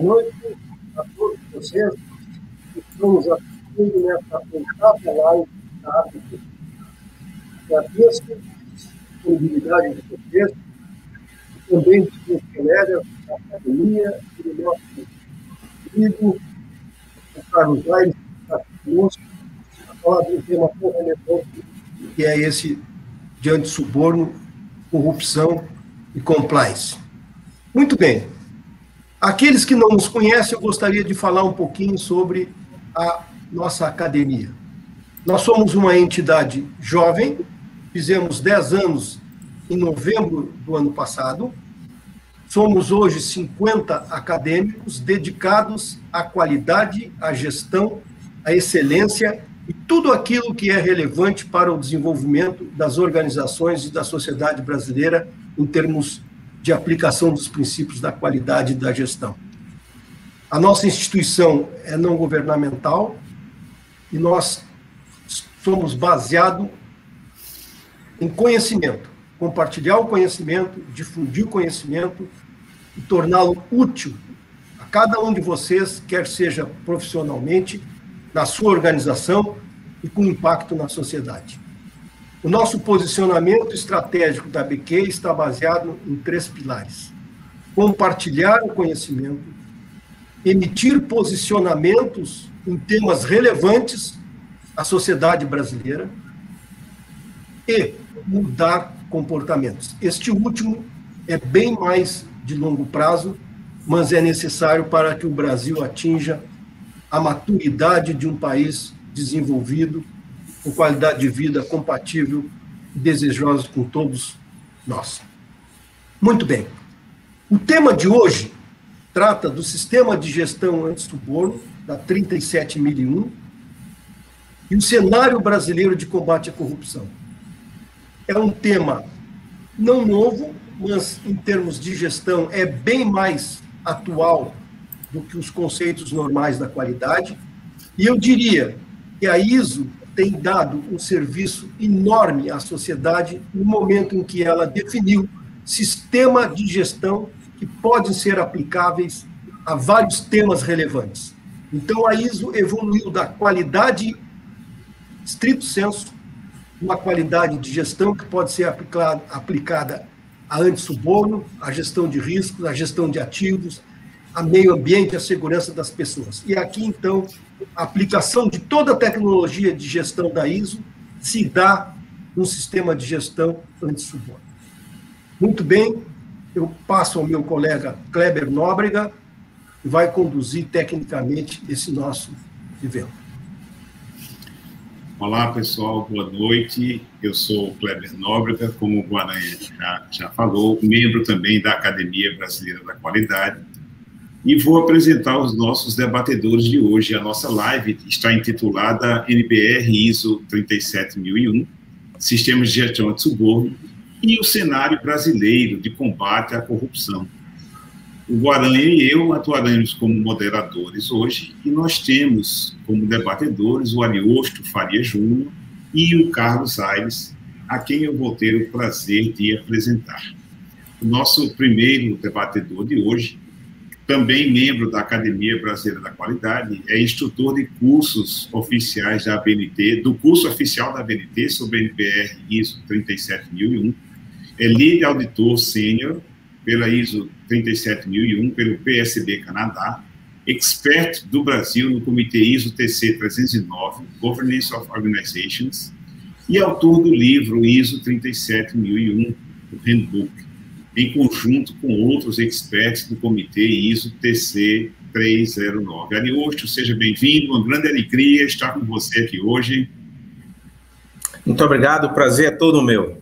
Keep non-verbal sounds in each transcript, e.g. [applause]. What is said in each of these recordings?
Boa noite a todos vocês que estamos assistindo nessa apresentada live da África. Agradeço a disponibilidade de vocês, e também de colegas da academia e do nosso querido Carlos Aires, que está conosco, para falar de um tema tão relevante, que é esse de antissuborno, corrupção e compliance. Muito bem. Aqueles que não nos conhecem, eu gostaria de falar um pouquinho sobre a nossa academia. Nós somos uma entidade jovem, fizemos 10 anos em novembro do ano passado. Somos hoje 50 acadêmicos dedicados à qualidade, à gestão, à excelência e tudo aquilo que é relevante para o desenvolvimento das organizações e da sociedade brasileira em termos de aplicação dos princípios da qualidade da gestão. A nossa instituição é não governamental e nós somos baseados em conhecimento, compartilhar o conhecimento, difundir o conhecimento e torná-lo útil a cada um de vocês, quer seja profissionalmente, na sua organização e com impacto na sociedade. O nosso posicionamento estratégico da BQ está baseado em três pilares: compartilhar o conhecimento, emitir posicionamentos em temas relevantes à sociedade brasileira e mudar comportamentos. Este último é bem mais de longo prazo, mas é necessário para que o Brasil atinja a maturidade de um país desenvolvido com qualidade de vida compatível e desejosa com todos nós. Muito bem. O tema de hoje trata do sistema de gestão anti-suborno, da 37001, e o cenário brasileiro de combate à corrupção. É um tema não novo, mas em termos de gestão é bem mais atual do que os conceitos normais da qualidade. E eu diria que a ISO tem dado um serviço enorme à sociedade no momento em que ela definiu sistema de gestão que podem ser aplicáveis a vários temas relevantes. Então, a ISO evoluiu da qualidade, estrito senso, uma qualidade de gestão que pode ser aplicada, aplicada a antissuborno, a gestão de riscos, a gestão de ativos, a meio ambiente, a segurança das pessoas. E aqui, então, a aplicação de toda a tecnologia de gestão da ISO se dá no sistema de gestão anti-suborno. Muito bem, eu passo ao meu colega Kleber Nóbrega, que vai conduzir tecnicamente esse nosso evento. Olá, pessoal, boa noite. Eu sou Kleber Nóbrega, como o Guaranha já, já falou, membro também da Academia Brasileira da Qualidade e vou apresentar os nossos debatedores de hoje. A nossa live está intitulada NBR ISO 37001, Sistemas de Gestão de Suborno e o cenário brasileiro de combate à corrupção. O Guaranha e eu atuaremos como moderadores hoje e nós temos como debatedores o Ariosto Faria Júnior e o Carlos Aires, a quem eu vou ter o prazer de apresentar. O nosso primeiro debatedor de hoje também membro da Academia Brasileira da Qualidade, é instrutor de cursos oficiais da ABNT, do curso oficial da ABNT sobre NPR ISO 37001, é líder auditor sênior pela ISO 37001, pelo PSB Canadá, expert do Brasil no Comitê ISO TC 309, Governance of Organizations, e autor do livro ISO 37001, o Handbook, em conjunto com outros experts do Comitê ISO TC 309. Ariosto, seja bem-vindo, uma grande alegria estar com você aqui hoje. Muito obrigado, o prazer é todo meu.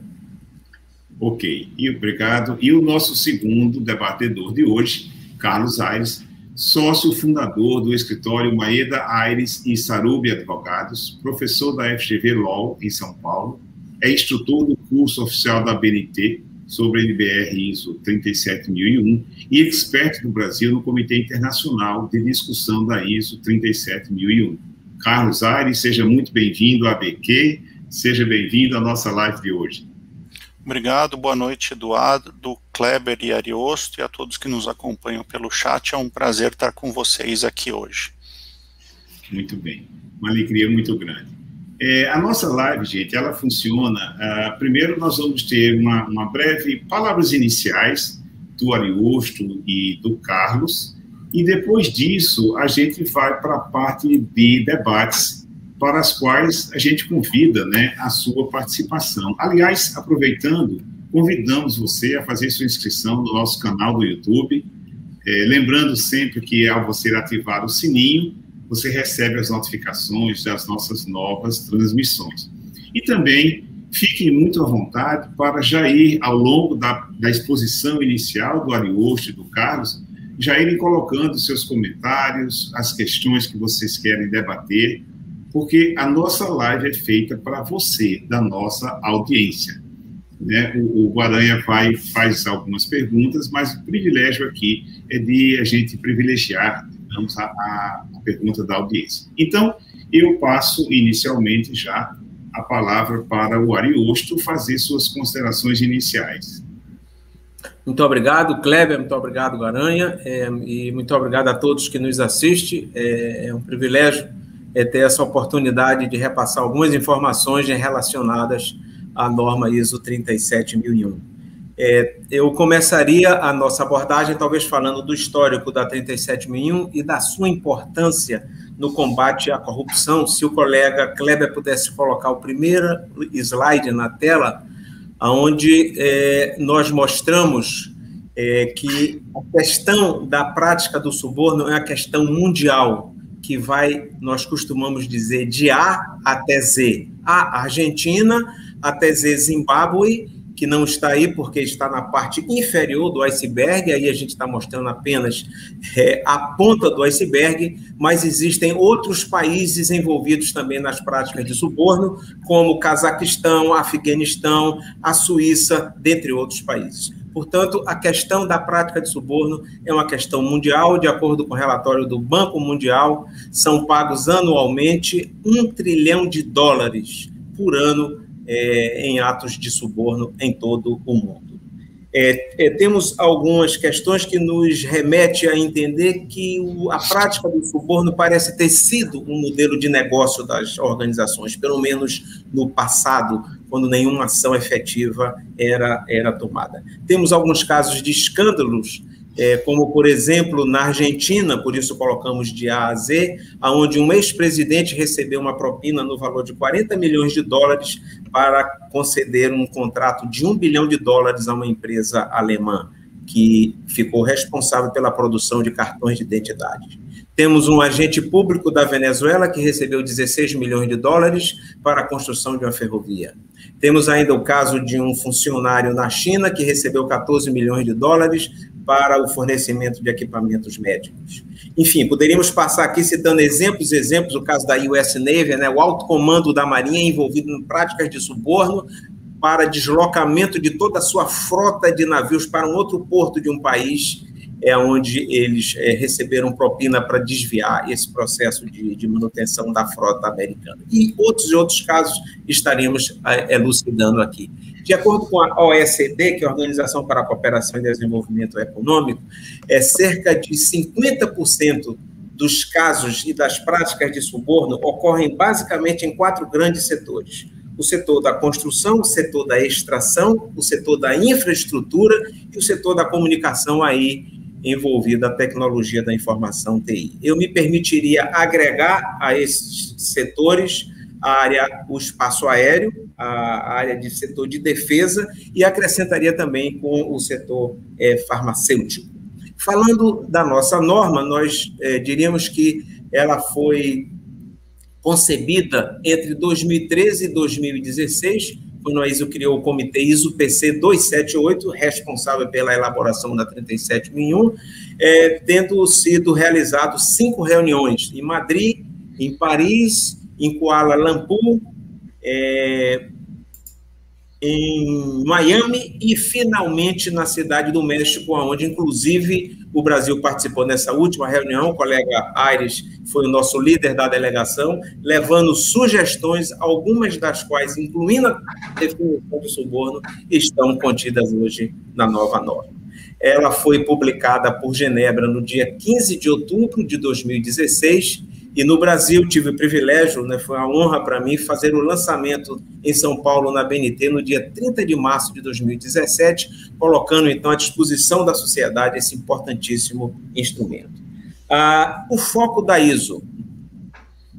Ok, e obrigado. E o nosso segundo debatedor de hoje, Carlos Aires, sócio fundador do escritório Maeda Aires e Sarubi Advogados, professor da FGV Law em São Paulo, é instrutor do curso oficial da BNT sobre a NBR ISO 37001 e expert do Brasil no Comitê Internacional de Discussão da ISO 37001. Carlos Aires, seja muito bem-vindo à ABQ, seja bem-vindo à nossa live de hoje. Obrigado, boa noite, Eduardo, Kleber e Ariosto, e a todos que nos acompanham pelo chat. É um prazer estar com vocês aqui hoje. Muito bem, uma alegria muito grande. É, a nossa live, gente, ela funciona. Uh, primeiro, nós vamos ter uma, uma breve palavras iniciais do Ariosto e do Carlos, e depois disso a gente vai para a parte de debates, para as quais a gente convida né, a sua participação. Aliás, aproveitando, convidamos você a fazer sua inscrição no nosso canal do YouTube, é, lembrando sempre que ao você ativar o sininho, você recebe as notificações das nossas novas transmissões. E também fiquem muito à vontade para já ir ao longo da, da exposição inicial do Ariosto e do Carlos, já irem colocando seus comentários, as questões que vocês querem debater, porque a nossa live é feita para você, da nossa audiência. Né? O, o Guaranha vai, faz algumas perguntas, mas o privilégio aqui é de a gente privilegiar digamos, a, a, pergunta da audiência. Então, eu passo inicialmente já a palavra para o Ariosto fazer suas considerações iniciais. Muito obrigado, Kleber, muito obrigado, Garanha, é, e muito obrigado a todos que nos assistem. É, é um privilégio é, ter essa oportunidade de repassar algumas informações relacionadas à norma ISO 37001. É, eu começaria a nossa abordagem talvez falando do histórico da 37001 e da sua importância no combate à corrupção. Se o colega Kleber pudesse colocar o primeiro slide na tela, onde é, nós mostramos é, que a questão da prática do suborno é uma questão mundial, que vai, nós costumamos dizer, de A até Z. A Argentina até Z Zimbábue que não está aí porque está na parte inferior do iceberg, aí a gente está mostrando apenas é, a ponta do iceberg, mas existem outros países envolvidos também nas práticas de suborno, como o Cazaquistão, Afeganistão, a Suíça, dentre outros países. Portanto, a questão da prática de suborno é uma questão mundial, de acordo com o relatório do Banco Mundial, são pagos anualmente um trilhão de dólares por ano é, em atos de suborno em todo o mundo. É, é, temos algumas questões que nos remete a entender que o, a prática do suborno parece ter sido um modelo de negócio das organizações, pelo menos no passado, quando nenhuma ação efetiva era, era tomada. Temos alguns casos de escândalos é, como, por exemplo, na Argentina, por isso colocamos de A a Z, onde um ex-presidente recebeu uma propina no valor de 40 milhões de dólares para conceder um contrato de um bilhão de dólares a uma empresa alemã, que ficou responsável pela produção de cartões de identidade. Temos um agente público da Venezuela que recebeu 16 milhões de dólares para a construção de uma ferrovia. Temos ainda o caso de um funcionário na China que recebeu 14 milhões de dólares para o fornecimento de equipamentos médicos. Enfim, poderíamos passar aqui citando exemplos, exemplos, o caso da US Navy, né, o alto comando da Marinha envolvido em práticas de suborno para deslocamento de toda a sua frota de navios para um outro porto de um país é onde eles é, receberam propina para desviar esse processo de, de, manutenção da frota americana. E outros e outros casos estaremos é, elucidando aqui. De acordo com a OECD, que é a Organização para a Cooperação e Desenvolvimento Econômico, é cerca de 50% dos casos e das práticas de suborno ocorrem basicamente em quatro grandes setores: o setor da construção, o setor da extração, o setor da infraestrutura e o setor da comunicação aí envolvida a tecnologia da informação TI. Eu me permitiria agregar a esses setores a área, o espaço aéreo, a área de setor de defesa e acrescentaria também com o setor é, farmacêutico. Falando da nossa norma, nós é, diríamos que ela foi concebida entre 2013 e 2016 quando a ISO criou o comitê ISO PC 278, responsável pela elaboração da 37001, é, tendo sido realizado cinco reuniões em Madrid, em Paris, em Kuala Lumpur, é, em Miami e finalmente na cidade do México, onde inclusive o Brasil participou nessa última reunião. O colega Aires foi o nosso líder da delegação, levando sugestões, algumas das quais, incluindo a definição de suborno, estão contidas hoje na nova norma. Ela foi publicada por Genebra no dia 15 de outubro de 2016 e no Brasil tive o privilégio, né, foi uma honra para mim fazer o lançamento em São Paulo na BNT no dia 30 de março de 2017, colocando então à disposição da sociedade esse importantíssimo instrumento. Ah, o foco da ISO.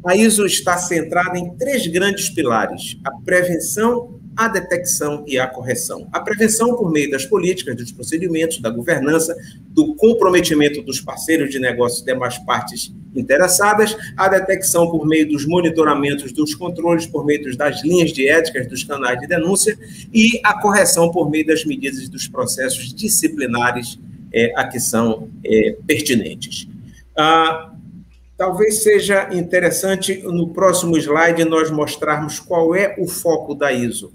A ISO está centrada em três grandes pilares: a prevenção, a detecção e a correção. A prevenção por meio das políticas, dos procedimentos, da governança, do comprometimento dos parceiros de negócios e demais partes interessadas, a detecção por meio dos monitoramentos, dos controles, por meio das linhas de éticas, dos canais de denúncia, e a correção por meio das medidas dos processos disciplinares é, a que são é, pertinentes. Ah, talvez seja interessante no próximo slide nós mostrarmos qual é o foco da ISO.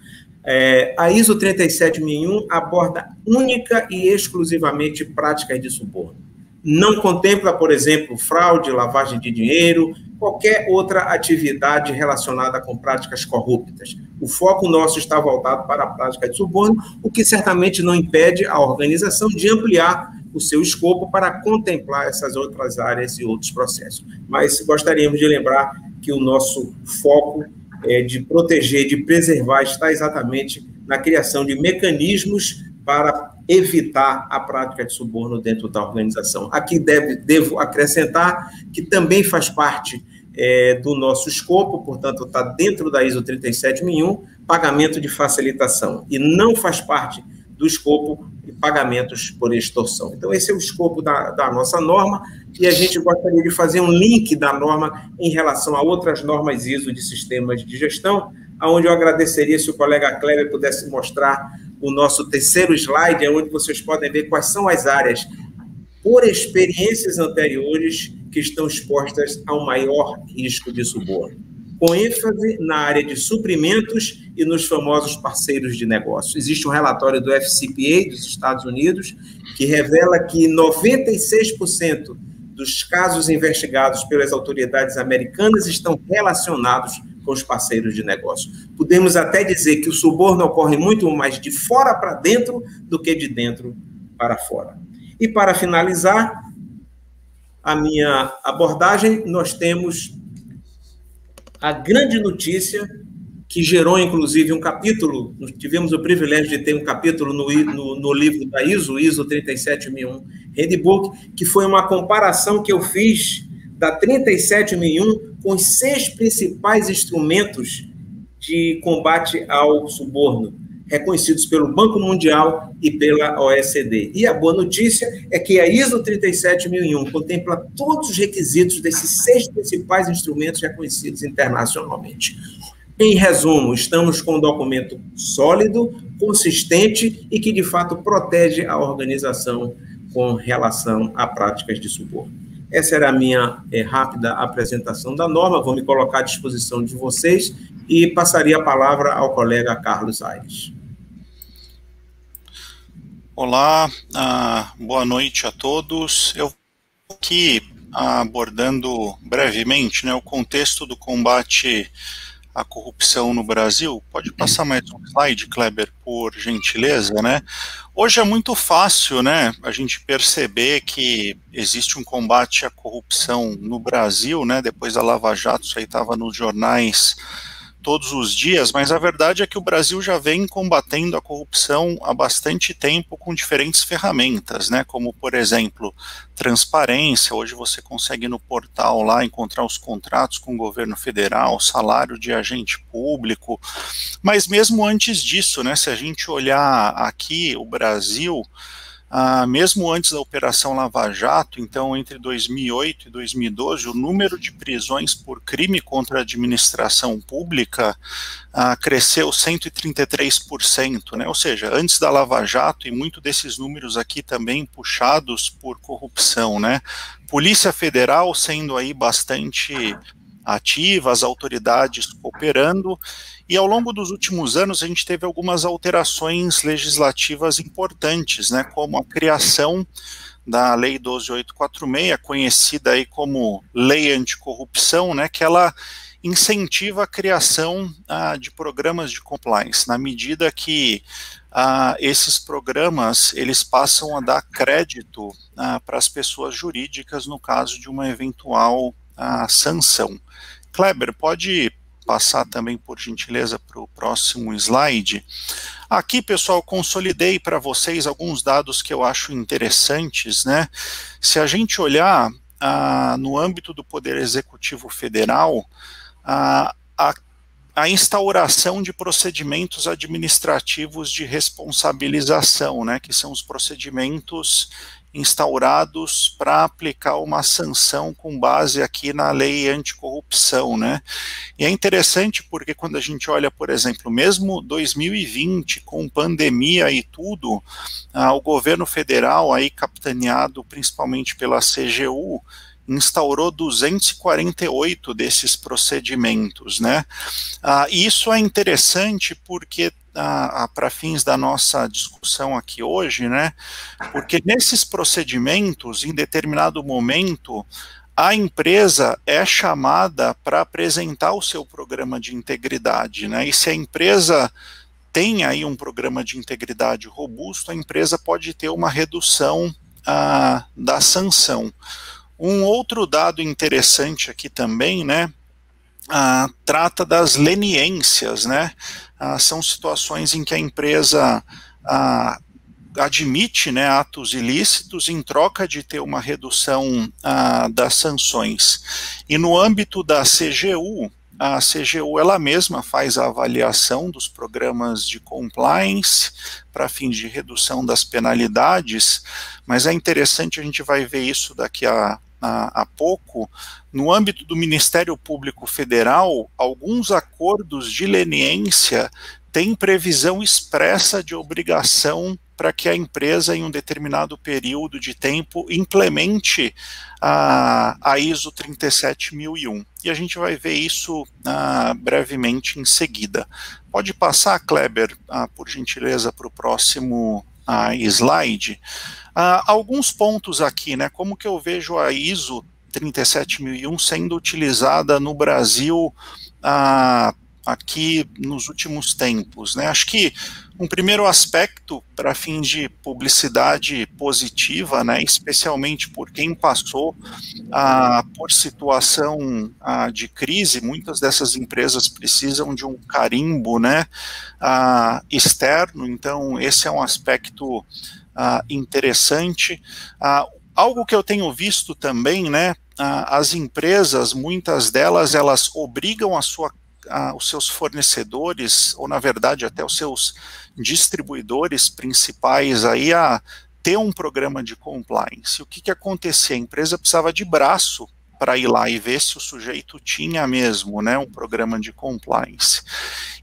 É, a ISO 37001 aborda única e exclusivamente práticas de suborno. Não contempla, por exemplo, fraude, lavagem de dinheiro, qualquer outra atividade relacionada com práticas corruptas. O foco nosso está voltado para a prática de suborno, o que certamente não impede a organização de ampliar o seu escopo para contemplar essas outras áreas e outros processos. Mas gostaríamos de lembrar que o nosso foco é de proteger, de preservar, está exatamente na criação de mecanismos para evitar a prática de suborno dentro da organização. Aqui deve, devo acrescentar que também faz parte é, do nosso escopo, portanto, está dentro da ISO 37001, pagamento de facilitação, e não faz parte do escopo de pagamentos por extorsão. Então, esse é o escopo da, da nossa norma, e a gente gostaria de fazer um link da norma em relação a outras normas ISO de sistemas de gestão, onde eu agradeceria se o colega Kleber pudesse mostrar o nosso terceiro slide, é onde vocês podem ver quais são as áreas, por experiências anteriores, que estão expostas ao maior risco de suborno com ênfase na área de suprimentos e nos famosos parceiros de negócio. Existe um relatório do FCPA dos Estados Unidos que revela que 96% dos casos investigados pelas autoridades americanas estão relacionados com os parceiros de negócio. Podemos até dizer que o suborno ocorre muito mais de fora para dentro do que de dentro para fora. E para finalizar a minha abordagem, nós temos a grande notícia que gerou, inclusive, um capítulo, tivemos o privilégio de ter um capítulo no, no, no livro da ISO, ISO 37001 Handbook, que foi uma comparação que eu fiz da 37001 com os seis principais instrumentos de combate ao suborno, reconhecidos pelo Banco Mundial e pela OECD. E a boa notícia é que a ISO 37001 contempla todos os requisitos desses seis principais instrumentos reconhecidos internacionalmente. Em resumo, estamos com um documento sólido, consistente e que, de fato, protege a organização com relação a práticas de suborno. Essa era a minha é, rápida apresentação da norma, vou me colocar à disposição de vocês e passaria a palavra ao colega Carlos Aires. Olá, uh, boa noite a todos. Eu aqui abordando brevemente né, o contexto do combate à corrupção no Brasil. Pode passar mais um slide, Kleber, por gentileza, né? Hoje é muito fácil, né, a gente perceber que existe um combate à corrupção no Brasil, né? Depois da Lava Jato, isso aí estava nos jornais todos os dias, mas a verdade é que o Brasil já vem combatendo a corrupção há bastante tempo com diferentes ferramentas, né? Como, por exemplo, transparência. Hoje você consegue no portal lá encontrar os contratos com o governo federal, salário de agente público. Mas mesmo antes disso, né? Se a gente olhar aqui o Brasil ah, mesmo antes da Operação Lava Jato, então entre 2008 e 2012, o número de prisões por crime contra a administração pública ah, cresceu 133%, né? ou seja, antes da Lava Jato, e muito desses números aqui também puxados por corrupção. Né? Polícia Federal sendo aí bastante ativa, as autoridades cooperando, e ao longo dos últimos anos a gente teve algumas alterações legislativas importantes, né, como a criação da Lei 12846, conhecida aí como Lei Anticorrupção, né, que ela incentiva a criação ah, de programas de compliance, na medida que ah, esses programas eles passam a dar crédito ah, para as pessoas jurídicas no caso de uma eventual ah, sanção. Kleber, pode passar também, por gentileza, para o próximo slide. Aqui, pessoal, consolidei para vocês alguns dados que eu acho interessantes, né? Se a gente olhar ah, no âmbito do Poder Executivo Federal, ah, a, a instauração de procedimentos administrativos de responsabilização, né, que são os procedimentos instaurados para aplicar uma sanção com base aqui na lei anticorrupção, né? E é interessante porque quando a gente olha, por exemplo, mesmo 2020 com pandemia e tudo, ah, o governo federal aí capitaneado principalmente pela CGU instaurou 248 desses procedimentos, né? Ah, isso é interessante porque para fins da nossa discussão aqui hoje, né? Porque nesses procedimentos, em determinado momento, a empresa é chamada para apresentar o seu programa de integridade, né? E se a empresa tem aí um programa de integridade robusto, a empresa pode ter uma redução ah, da sanção. Um outro dado interessante aqui também, né? Ah, trata das leniências, né? Ah, são situações em que a empresa ah, admite né, atos ilícitos em troca de ter uma redução ah, das sanções. E no âmbito da CGU, a CGU ela mesma faz a avaliação dos programas de compliance para fins de redução das penalidades, mas é interessante, a gente vai ver isso daqui a, a, a pouco, no âmbito do Ministério Público Federal, alguns acordos de leniência têm previsão expressa de obrigação para que a empresa, em um determinado período de tempo, implemente a, a ISO 37001. E a gente vai ver isso ah, brevemente em seguida. Pode passar, Kleber, ah, por gentileza, para o próximo ah, slide. Alguns pontos aqui, né? Como que eu vejo a ISO 37001 sendo utilizada no Brasil aqui nos últimos tempos. Né? Acho que um primeiro aspecto para fins de publicidade positiva, né, especialmente por quem passou ah, por situação ah, de crise, muitas dessas empresas precisam de um carimbo né, ah, externo, então esse é um aspecto ah, interessante. Ah, algo que eu tenho visto também, né, ah, as empresas, muitas delas, elas obrigam a sua os seus fornecedores, ou na verdade até os seus distribuidores principais aí a ter um programa de compliance. O que, que acontecia? A empresa precisava de braço para ir lá e ver se o sujeito tinha mesmo né, um programa de compliance.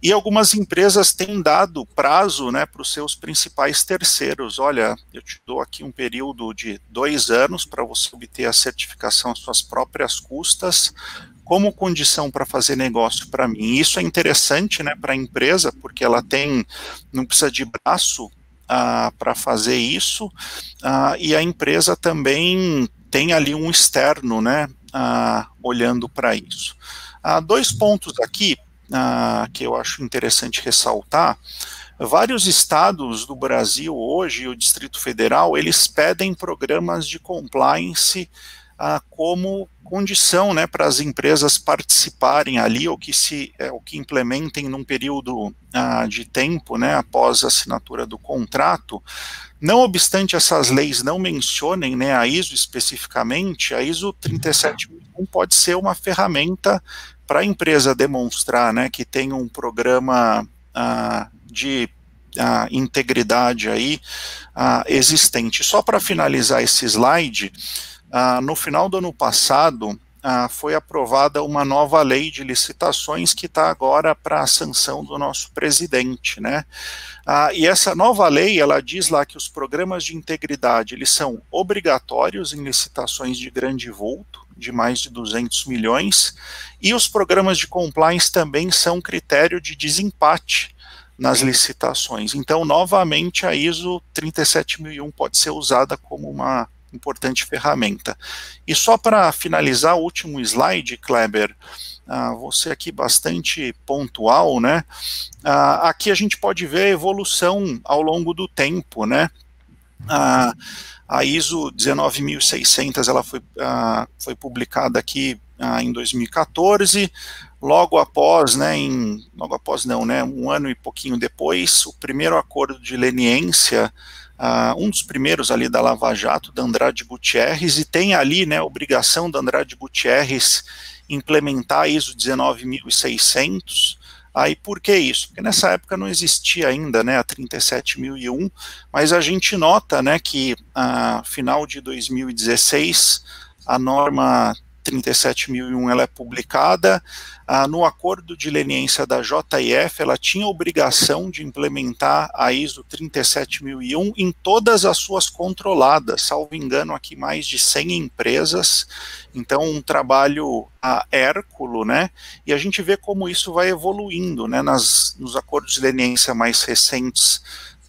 E algumas empresas têm dado prazo né, para os seus principais terceiros. Olha, eu te dou aqui um período de dois anos para você obter a certificação às suas próprias custas, como condição para fazer negócio para mim. Isso é interessante né, para a empresa, porque ela tem, não precisa de braço ah, para fazer isso, ah, e a empresa também tem ali um externo né, ah, olhando para isso. dois pontos aqui que eu acho interessante ressaltar. Vários estados do Brasil hoje, o Distrito Federal, eles pedem programas de compliance ah, como condição né, para as empresas participarem ali, ou que se é, que implementem num período ah, de tempo né, após a assinatura do contrato. Não obstante essas leis não mencionem né, a ISO especificamente, a ISO 37001 pode ser uma ferramenta para a empresa demonstrar né, que tem um programa ah, de a integridade aí existente. Só para finalizar esse slide, ah, no final do ano passado, ah, foi aprovada uma nova lei de licitações que está agora para a sanção do nosso presidente, né? Ah, e essa nova lei, ela diz lá que os programas de integridade, eles são obrigatórios em licitações de grande vulto, de mais de 200 milhões, e os programas de compliance também são critério de desempate nas licitações. Então, novamente, a ISO 37001 pode ser usada como uma importante ferramenta. E só para finalizar, o último slide, Kleber, ah, você aqui bastante pontual, né? Ah, aqui a gente pode ver a evolução ao longo do tempo, né? Ah, a ISO 19600 ela foi, ah, foi publicada aqui ah, em 2014, logo após, né, em, logo após não, né, um ano e pouquinho depois, o primeiro acordo de leniência Uh, um dos primeiros ali da Lava Jato, da Andrade Gutierrez, e tem ali né, a obrigação da Andrade Gutierrez implementar a ISO 19600. Aí por que isso? Porque nessa época não existia ainda né, a 37001, mas a gente nota né, que a final de 2016 a norma 37001 ela é publicada, ah, no acordo de leniência da JIF, ela tinha obrigação de implementar a ISO 37001 em todas as suas controladas, salvo engano aqui mais de 100 empresas, então um trabalho a Hérculo, né, e a gente vê como isso vai evoluindo, né, nas, nos acordos de leniência mais recentes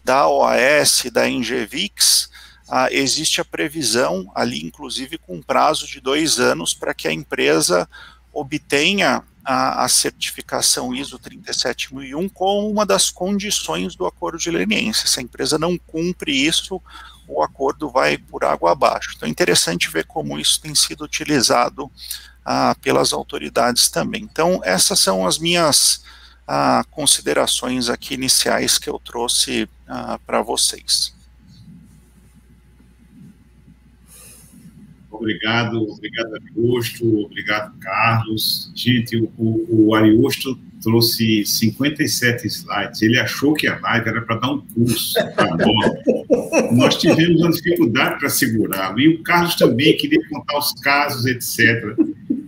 da OAS, da Engevix, ah, existe a previsão ali, inclusive com prazo de dois anos, para que a empresa obtenha a, a, certificação ISO 37001 como uma das condições do acordo de leniência. Se a empresa não cumpre isso, o acordo vai por água abaixo. Então é interessante ver como isso tem sido utilizado ah, pelas autoridades também. Então essas são as minhas ah, considerações aqui iniciais que eu trouxe ah, para vocês. Obrigado, obrigado Ariosto, obrigado Carlos. Gente, o, o Ariosto trouxe 57 slides. Ele achou que a live era para dar um curso para nós. nós tivemos uma dificuldade para segurá-lo. E o Carlos também queria contar os casos, etc.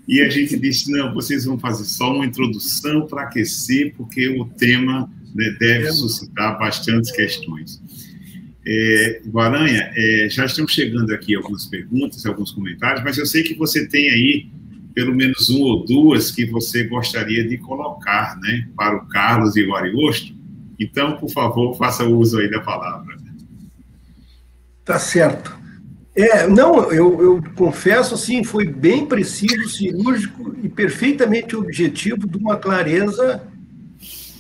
E a gente disse: não, vocês vão fazer só uma introdução para aquecer, porque o tema né, deve suscitar bastantes questões. É, Guaranha, é, já estamos chegando aqui algumas perguntas, alguns comentários, mas eu sei que você tem aí pelo menos uma ou duas que você gostaria de colocar né, para o Carlos e o Ariosto. Então, por favor, faça uso aí da palavra. Tá certo. É, não, eu, eu confesso assim, foi bem preciso, cirúrgico e perfeitamente objetivo, de uma clareza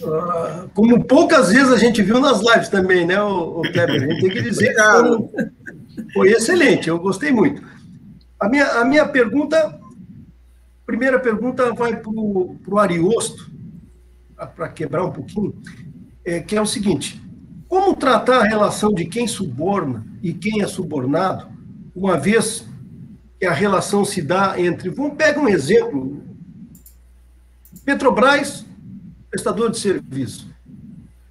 Uh, como poucas vezes a gente viu nas lives também, né, o, o Kleber? A gente tem que dizer que foi, excelente, eu gostei muito. A minha, a minha pergunta, primeira pergunta vai para o Ariosto, para quebrar um pouquinho, é, que é o seguinte: como tratar a relação de quem suborna e quem é subornado, uma vez que a relação se dá entre. Vamos pegar um exemplo. Petrobras prestador de serviço.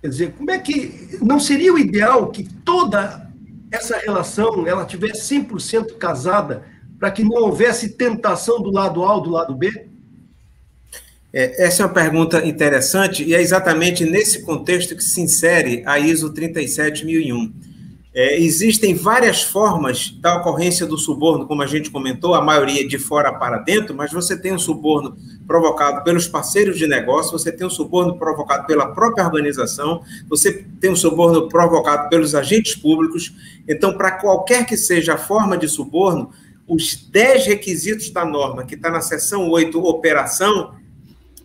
Quer dizer, como é que não seria o ideal que toda essa relação ela tivesse 100% casada para que não houvesse tentação do lado A ou do lado B? É, essa é uma pergunta interessante e é exatamente nesse contexto que se insere a ISO 37001. É, existem várias formas da ocorrência do suborno, como a gente comentou, a maioria de fora para dentro, mas você tem um suborno provocado pelos parceiros de negócio, você tem um suborno provocado pela própria organização, você tem um suborno provocado pelos agentes públicos. Então, para qualquer que seja a forma de suborno, os 10 requisitos da norma, que está na seção 8, operação,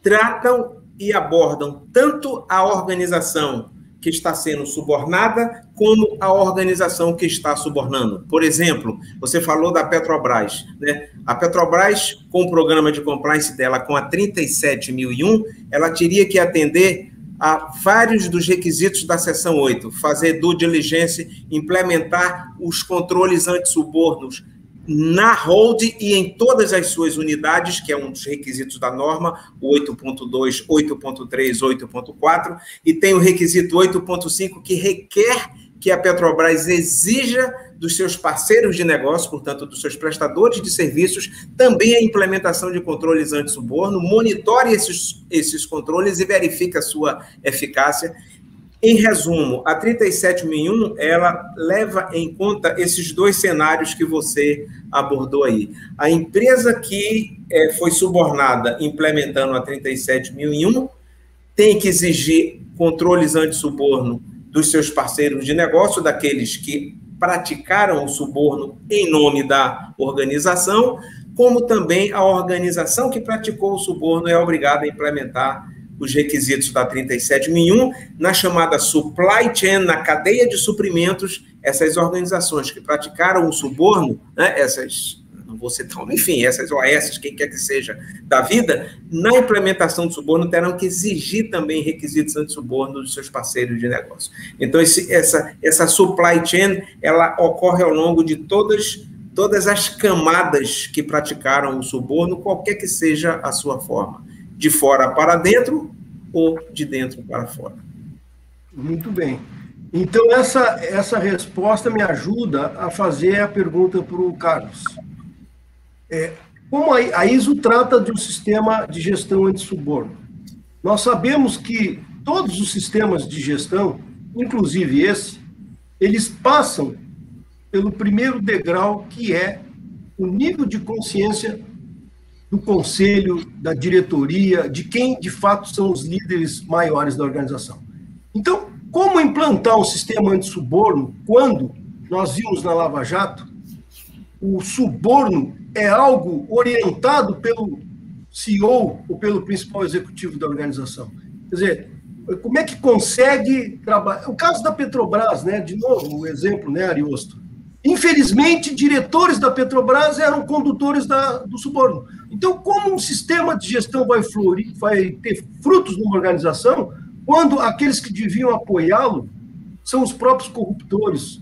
tratam e abordam tanto a organização que está sendo subornada, como a organização que está subornando. Por exemplo, você falou da Petrobras. Né? A Petrobras, com o programa de compliance dela, com a 37001, ela teria que atender a vários dos requisitos da seção 8, fazer due diligence, implementar os controles anti-subornos na hold e em todas as suas unidades, que é um dos requisitos da norma, o 8.2, 8.3, 8.4, e tem o requisito 8.5 que requer que a Petrobras exija dos seus parceiros de negócio, portanto, dos seus prestadores de serviços, também a implementação de controles anti-suborno, monitore esses, esses controles e verifique a sua eficácia. Em resumo, a 37001 ela leva em conta esses dois cenários que você abordou aí. A empresa que é, foi subornada implementando a 37001 tem que exigir controles anti-suborno dos seus parceiros de negócio, daqueles que praticaram o suborno em nome da organização, como também a organização que praticou o suborno é obrigada a implementar os requisitos da 37001 na chamada supply chain, na cadeia de suprimentos, essas organizações que praticaram o suborno, né, essas não vou citar, enfim, essas OS, quem quer que seja, da vida, na implementação do suborno terão que exigir também requisitos anti-suborno dos seus parceiros de negócio. Então, esse, essa, essa supply chain, ela ocorre ao longo de todas, todas as camadas que praticaram o suborno, qualquer que seja a sua forma, de fora para dentro ou de dentro para fora. Muito bem. Então, essa, essa resposta me ajuda a fazer a pergunta para o Carlos. É, como a, ISO trata de um sistema de gestão anti-suborno? Nós sabemos que todos os sistemas de gestão, inclusive esse, eles passam pelo primeiro degrau, que é o nível de consciência do conselho, da diretoria, de quem de fato são os líderes maiores da organização. Então, como implantar um sistema anti-suborno quando nós vimos na Lava Jato o suborno é algo orientado pelo CEO ou pelo principal executivo da organização. Quer dizer, como é que consegue trabalhar? O caso da Petrobras, né? De novo, o exemplo, né, Ariosto? Infelizmente, diretores da Petrobras eram condutores da, do suborno. Então, como um sistema de gestão vai florir, vai ter frutos numa organização, quando aqueles que deviam apoiá-lo são os próprios corruptores?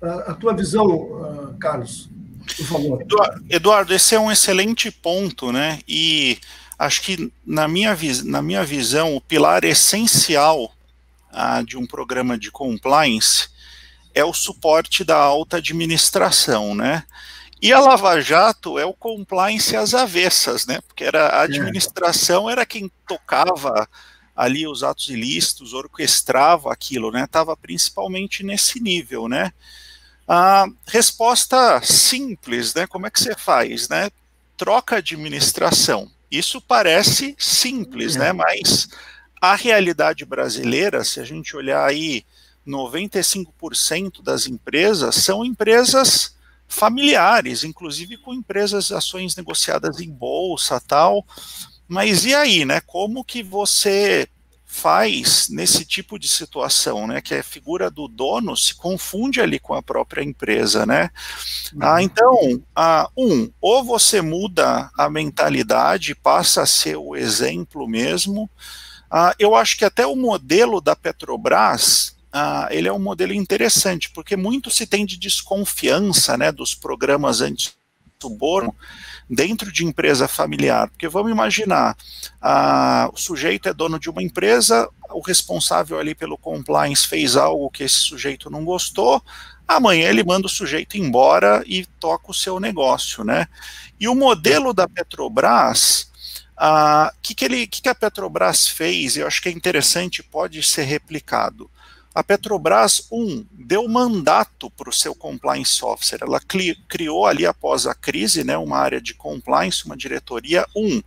A, a tua visão, Carlos? Por favor. Eduardo, esse é um excelente ponto, né? E acho que, na minha, na minha visão, o pilar essencial ah, de um programa de compliance é o suporte da alta administração, né? E a Lava Jato é o compliance às avessas, né? Porque era a administração era quem tocava ali os atos ilícitos, orquestrava aquilo, né? Estava principalmente nesse nível, né? A resposta simples, né? Como é que você faz, né? Troca administração. Isso parece simples, né? Mas a realidade brasileira, se a gente olhar aí, 95% das empresas são empresas familiares, inclusive com empresas, ações negociadas em bolsa, tal. Mas e aí, né? Como que você faz nesse tipo de situação, né, que a figura do dono se confunde ali com a própria empresa, né? Ah, uhum. então, ah, um, ou você muda a mentalidade, passa a ser o exemplo mesmo. Ah, eu acho que até o modelo da Petrobras, ah, ele é um modelo interessante, porque muito se tem de desconfiança, né, dos programas anti-suborno, dentro de empresa familiar. Porque vamos imaginar, a, o sujeito é dono de uma empresa, o responsável ali pelo compliance fez algo que esse sujeito não gostou, amanhã ele manda o sujeito embora e toca o seu negócio, né? E o modelo da Petrobras, o uh, que, que, que, que a Petrobras fez, eu acho que é interessante, pode ser replicado. A Petrobras, um, deu mandato para o seu compliance officer. Ela criou ali após a crise, né, uma área de compliance, uma diretoria. Um,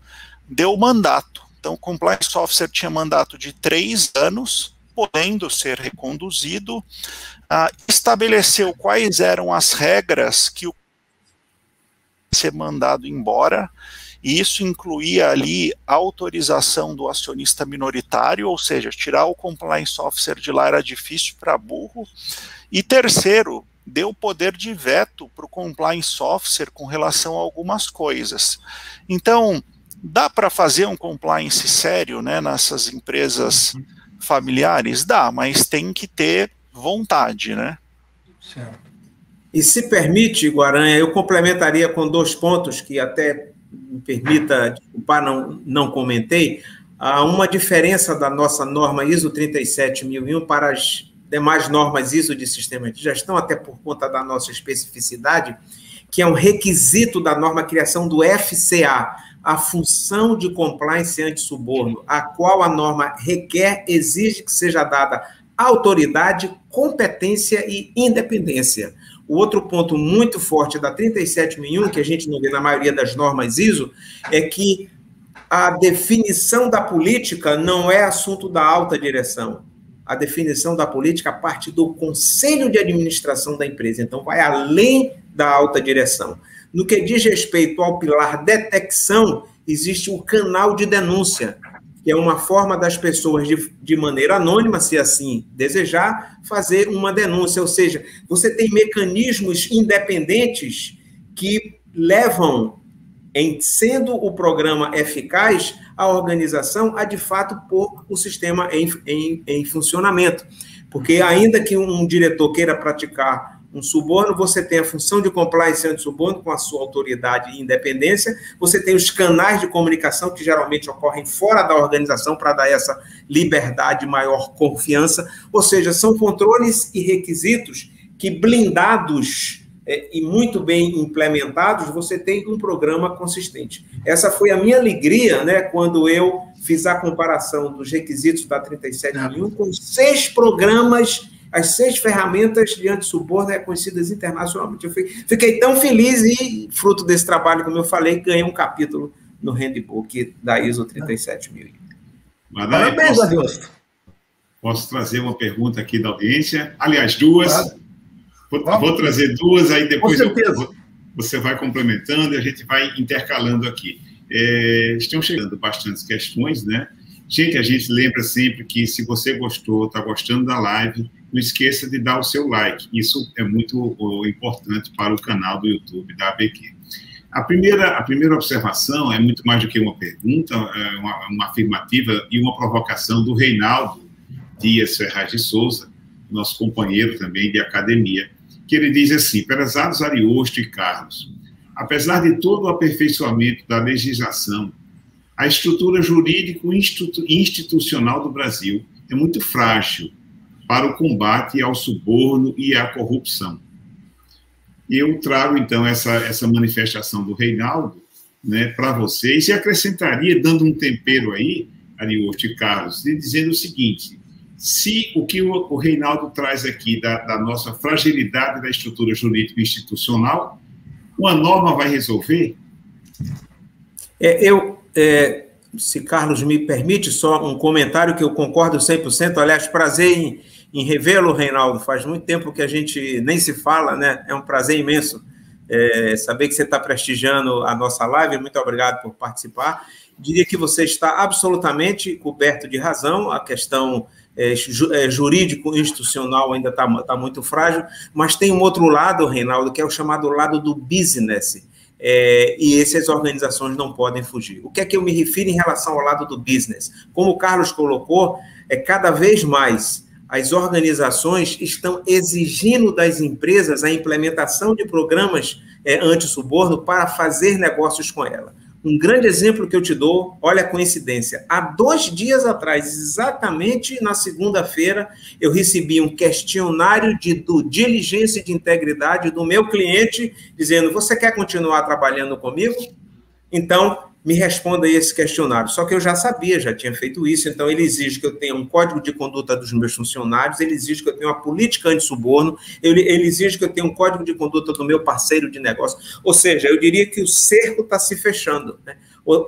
deu mandato. Então, o compliance officer tinha mandato de três anos, podendo ser reconduzido. Uh, estabeleceu quais eram as regras que o ser mandado embora e isso incluía ali a autorização do acionista minoritário, ou seja, tirar o compliance officer de lá era difícil para burro. E terceiro, deu poder de veto para o compliance officer com relação a algumas coisas. Então, dá para fazer um compliance sério né, nessas empresas familiares? Dá, mas tem que ter vontade, né? Certo. E se permite, Guaranha, eu complementaria com dois pontos que até me permita desculpar, não, não comentei, há uma diferença da nossa norma ISO 37001 para as demais normas ISO de sistema de gestão, até por conta da nossa especificidade, que é um requisito da norma criação do FCA. a função de compliance anti-suborno, a qual a norma requer, exige que seja dada autoridade, competência e independência. O outro ponto muito forte da 37001, que a gente não vê na maioria das normas ISO, é que a definição da política não é assunto da alta direção. A definição da política parte do conselho de administração da empresa, então vai além da alta direção. No que diz respeito ao pilar detecção, existe o canal de denúncia, que é uma forma das pessoas, de, de maneira anônima, se assim desejar, fazer uma denúncia. Ou seja, você tem mecanismos independentes que levam, em sendo o programa eficaz, a organização a de fato pôr o sistema em, em, em funcionamento. Porque, ainda que um diretor queira praticar um suborno, você tem a função de compliance anti-suborno com a sua autoridade e independência, você tem os canais de comunicação que geralmente ocorrem fora da organização para dar essa liberdade, maior confiança, ou seja, são controles e requisitos que blindados é, e muito bem implementados, você tem um programa consistente. Essa foi a minha alegria, né, quando eu fiz a comparação dos requisitos da 37001 com seis programas as seis ferramentas de antissuborno reconhecidas internacionalmente. Eu fiquei tão feliz e, fruto desse trabalho, como eu falei, ganhei um capítulo no handbook da ISO 37000. Parabéns, posso, posso trazer uma pergunta aqui da audiência? Aliás, duas. Claro. Vou, vou, trazer duas, aí depois eu, você vai complementando e a gente vai intercalando aqui. É, estão chegando bastantes questões, né? Gente, a gente lembra sempre que se você gostou, está gostando da live, não esqueça de dar o seu like. Isso é muito importante para o canal do YouTube da ABQ. A primeira, a primeira observação é muito mais do que uma pergunta, é uma, uma afirmativa e uma provocação do Reinaldo Dias Ferraz de Souza, nosso companheiro também de academia, que ele diz assim: Perezados Ariosto e Carlos, apesar de todo o aperfeiçoamento da legislação a estrutura jurídico-institucional do Brasil é muito frágil para o combate ao suborno e à corrupção. Eu trago, então, essa, essa manifestação do Reinaldo né, para vocês e acrescentaria, dando um tempero aí, Ariosto e Carlos, dizendo o seguinte: se o que o, Reinaldo traz aqui da, da nossa fragilidade da estrutura jurídico-institucional, uma norma vai resolver? É, eu, é, se Carlos me permite, só um comentário que eu concordo 100%. Aliás, prazer em, em revê-lo, Reinaldo. Faz muito tempo que a gente nem se fala, né? É um prazer imenso é, saber que você está prestigiando a nossa live. Muito obrigado por participar. Diria que você está absolutamente coberto de razão. A questão é, é jurídico-institucional ainda está tá muito frágil, mas tem um outro lado, Reinaldo, que é o chamado lado do business é, e essas organizações não podem fugir. O que é que eu me refiro em relação ao lado do business? Como o Carlos colocou, é cada vez mais as organizações estão exigindo das empresas a implementação de programas é, anti-suborno para fazer negócios com ela. Um grande exemplo que eu te dou, olha a coincidência. Há dois dias atrás, exatamente na segunda-feira, eu recebi um questionário de do, diligência de integridade do meu cliente, dizendo: Você quer continuar trabalhando comigo? Então, me responda esse questionário. Só que eu já sabia, já tinha feito isso, então ele exige que eu tenha um código de conduta dos meus funcionários, ele exige que eu tenha uma política anti-suborno, ele, ele exige que eu tenha um código de conduta do meu parceiro de negócio. Ou seja, eu diria que o cerco está se fechando. Né?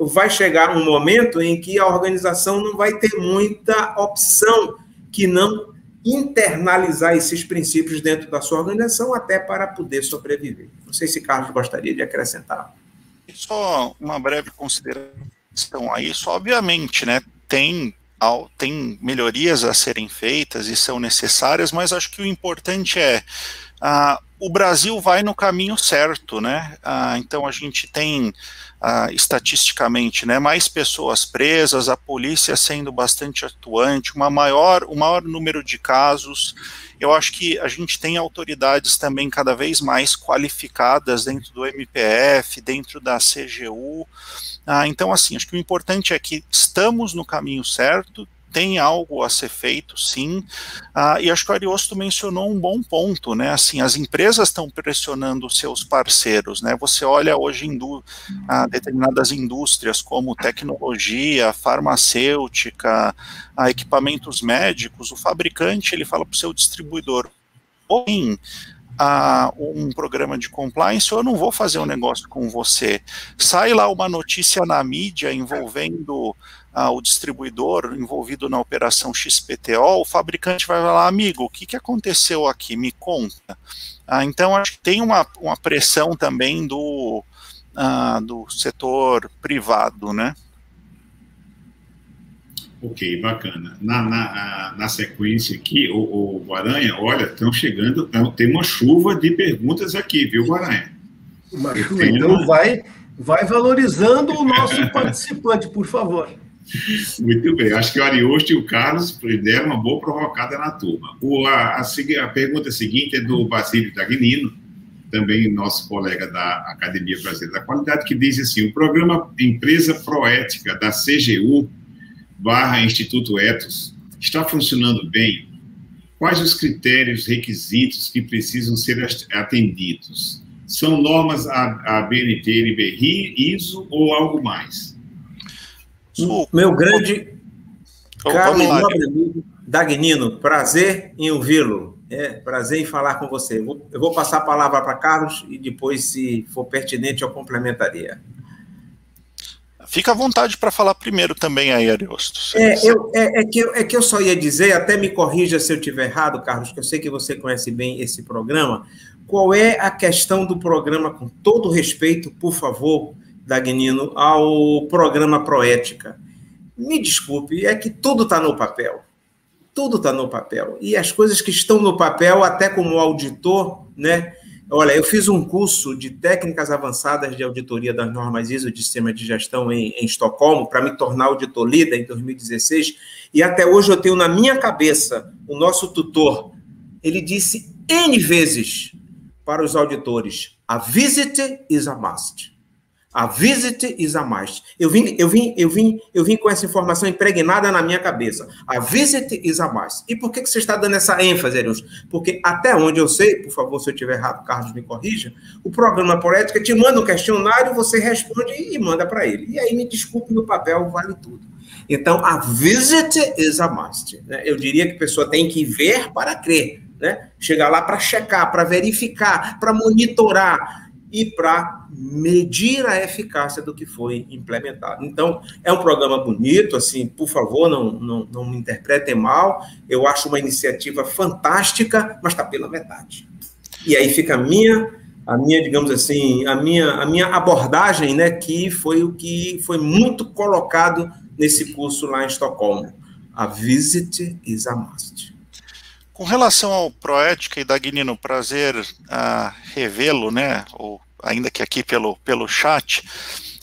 Vai chegar um momento em que a organização não vai ter muita opção que não internalizar esses princípios dentro da sua organização até para poder sobreviver. Não sei se Carlos gostaria de acrescentar. Só uma breve consideração a isso. Obviamente, né, tem, tem melhorias a serem feitas e são necessárias, mas acho que o importante é uh, o Brasil vai no caminho certo, né? Uh, então a gente tem uh, estatisticamente, né, mais pessoas presas, a polícia sendo bastante atuante, uma maior, um maior número de casos eu acho que a gente tem autoridades também cada vez mais qualificadas dentro do MPF, dentro da CGU. Ah, então, assim, acho que o importante é que estamos no caminho certo, tem algo a ser feito, sim, ah, e acho que o Ariosto mencionou um bom ponto, né, assim, as empresas estão pressionando seus parceiros, né, você olha hoje em ah, determinadas indústrias como tecnologia, farmacêutica, ah, equipamentos médicos, o fabricante, ele fala para o seu distribuidor, põe a um programa de compliance, ou eu não vou fazer um negócio com você. Sai lá uma notícia na mídia envolvendo ah, o distribuidor envolvido na operação XPTO, o fabricante vai falar, amigo, o que, que aconteceu aqui? Me conta. Ah, então, acho que tem uma, uma pressão também do, ah, do setor privado, né? Ok, bacana. Na, na, na sequência aqui, o, o Guaranha, olha, estão chegando, tem uma chuva de perguntas aqui, viu, Guaranha? Uma chuva, então uma... vai, vai valorizando o nosso participante, por favor. Muito bem, acho que o Ariosto e o Carlos deram uma boa provocada na turma. O, a, a, a pergunta seguinte é do Basílio Dagnino, também nosso colega da Academia Brasileira da Qualidade, que diz assim: o programa Empresa Proética da CGU barra Instituto Etos está funcionando bem? Quais os critérios, requisitos que precisam ser atendidos? São normas a, BNT, NBRI, ISO ou algo mais? O meu grande Carlos nobre amigo Dagnino, prazer em ouvi-lo. É, prazer em falar com você. Eu vou passar a palavra para Carlos e depois, se for pertinente, eu complementaria. Fica à vontade para falar primeiro também aí, Ariosto. É, eu, é, é, que eu, é que eu só ia dizer, até me corrija se eu estiver errado, Carlos, que eu sei que você conhece bem esse programa. Qual é a questão do programa, com todo respeito, por favor, Dagnino, ao programa Proética? Me desculpe, é que tudo está no papel. Tudo está no papel. E as coisas que estão no papel, até como auditor, né? Olha, eu fiz um curso de técnicas avançadas de auditoria das normas ISO de sistema de gestão em, em Estocolmo para me tornar auditor líder em 2016 e até hoje eu tenho na minha cabeça o nosso tutor. Ele disse N vezes para os auditores: a visit is a must. A visit is a must. Eu vim, eu vim, eu vim, eu vim com essa informação impregnada na minha cabeça. A visit is a must. E por que, que você está dando essa ênfase, Erius? Porque até onde eu sei, por favor, se eu estiver errado, Carlos me corrija, o programa Poética te manda um questionário, você responde e manda para ele. E aí, me desculpe, no papel vale tudo. Então, a visit is a must. Né? Eu diria que a pessoa tem que ver para crer. Né? Chegar lá para checar, para verificar, para monitorar e para medir a eficácia do que foi implementado. Então, é um programa bonito, assim, por favor, não, não, não me interpretem mal, eu acho uma iniciativa fantástica, mas está pela metade. E aí fica a minha, a minha, digamos assim, a minha, a minha abordagem, né, que foi o que foi muito colocado nesse curso lá em Estocolmo. A visit is a must. Com relação ao Proética e Dagnino, prazer uh, revê-lo, né, ou ainda que aqui pelo, pelo chat,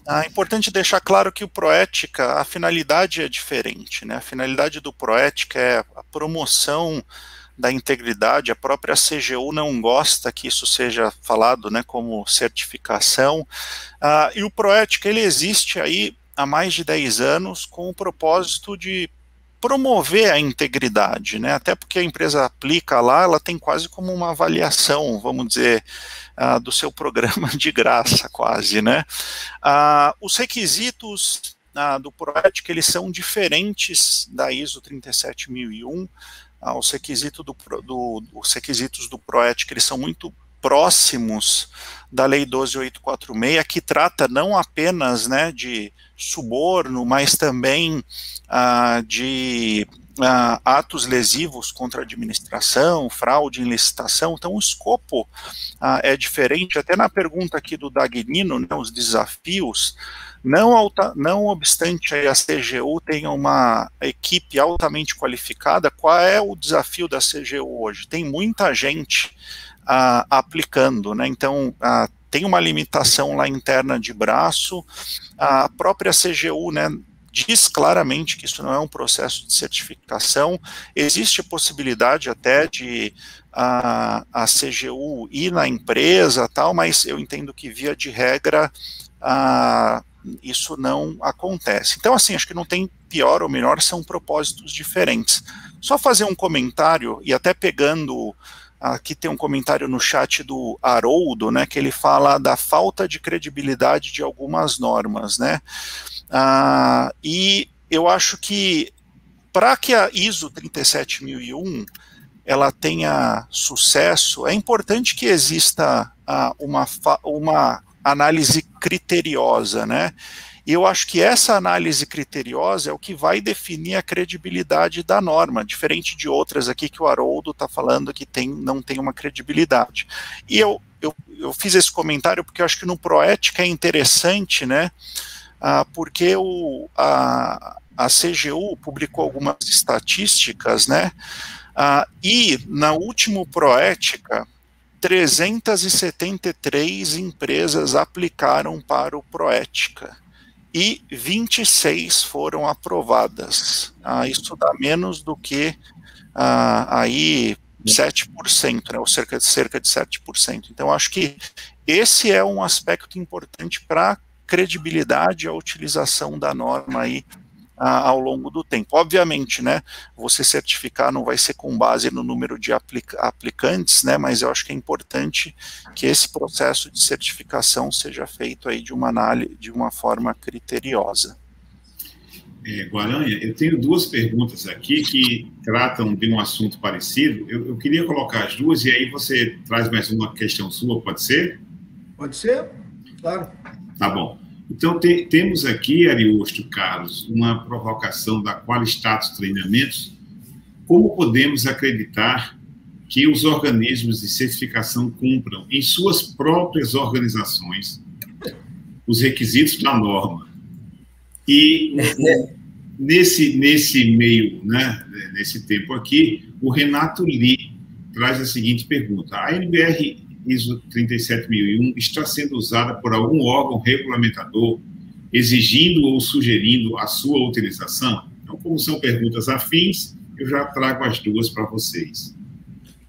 é importante deixar claro que o Proética, a finalidade é diferente, né, a finalidade do Proética é a promoção da integridade, a própria CGU não gosta que isso seja falado, né, como certificação, uh, e o Proética, ele existe aí há mais de 10 anos com o propósito de promover a integridade, né? Até porque a empresa aplica lá, ela tem quase como uma avaliação, vamos dizer, uh, do seu programa de graça, quase, né? Uh, os requisitos uh, do ProEtic, eles são diferentes da ISO 37001, os, requisitos do, do, os requisitos do ProEtic, eles são muito próximos da Lei 12846, que trata não apenas né, de suborno, mas também ah, de ah, atos lesivos contra a administração, fraude em licitação. Então, o escopo ah, é diferente. Até na pergunta aqui do Dagnino, né, os desafios, não, alta, não obstante a CGU tenha uma equipe altamente qualificada, qual é o desafio da CGU hoje? Tem muita gente ah, aplicando, né? Então, ah, tem uma limitação lá interna de braço, a própria CGU, né, diz claramente que isso não é um processo de certificação, existe a possibilidade até de a, a CGU ir na empresa tal, mas eu entendo que via de regra ah, isso não acontece. Então, assim, acho que não tem pior ou melhor, são propósitos diferentes. Só fazer um comentário, e até pegando Aqui tem um comentário no chat do Haroldo, né, que ele fala da falta de credibilidade de algumas normas, né? Ah, e eu acho que para que a ISO 37001 ela tenha sucesso, é importante que exista ah, uma, uma análise criteriosa, né? E eu acho que essa análise criteriosa é o que vai definir a credibilidade da norma, diferente de outras aqui que o Haroldo está falando que tem, não tem uma credibilidade. E eu, eu, eu fiz esse comentário porque eu acho que no Proética é interessante, né? Ah, porque o, a, a CGU publicou algumas estatísticas, né? Ah, e na último Proética, 373 empresas aplicaram para o Proética e 26 foram aprovadas. Ah, isso dá menos do que ah, aí 7%, né, ou cerca de, cerca de 7%. Então, acho que esse é um aspecto importante para a credibilidade e a utilização da norma aí ao longo do tempo. Obviamente, né, você certificar não vai ser com base no número de aplica aplicantes, né, mas eu acho que é importante que esse processo de certificação seja feito aí de uma análise, de uma forma criteriosa. É, Guaranha, eu tenho duas perguntas aqui que tratam de um assunto parecido. Eu, eu queria colocar as duas e aí você traz mais uma questão sua, pode ser? Pode ser, claro. Tá bom. Então, te, temos aqui, Ariosto Carlos, uma provocação da Qualistatus Treinamentos. Como podemos acreditar que os organismos de certificação cumpram em suas próprias organizações os requisitos da norma? E nesse, nesse meio, né, nesse tempo aqui, o Renato Lee traz a seguinte pergunta. A NBR ISO 37001 está sendo usada por algum órgão regulamentador exigindo ou sugerindo a sua utilização? Então, como são perguntas afins, eu já trago as duas para vocês.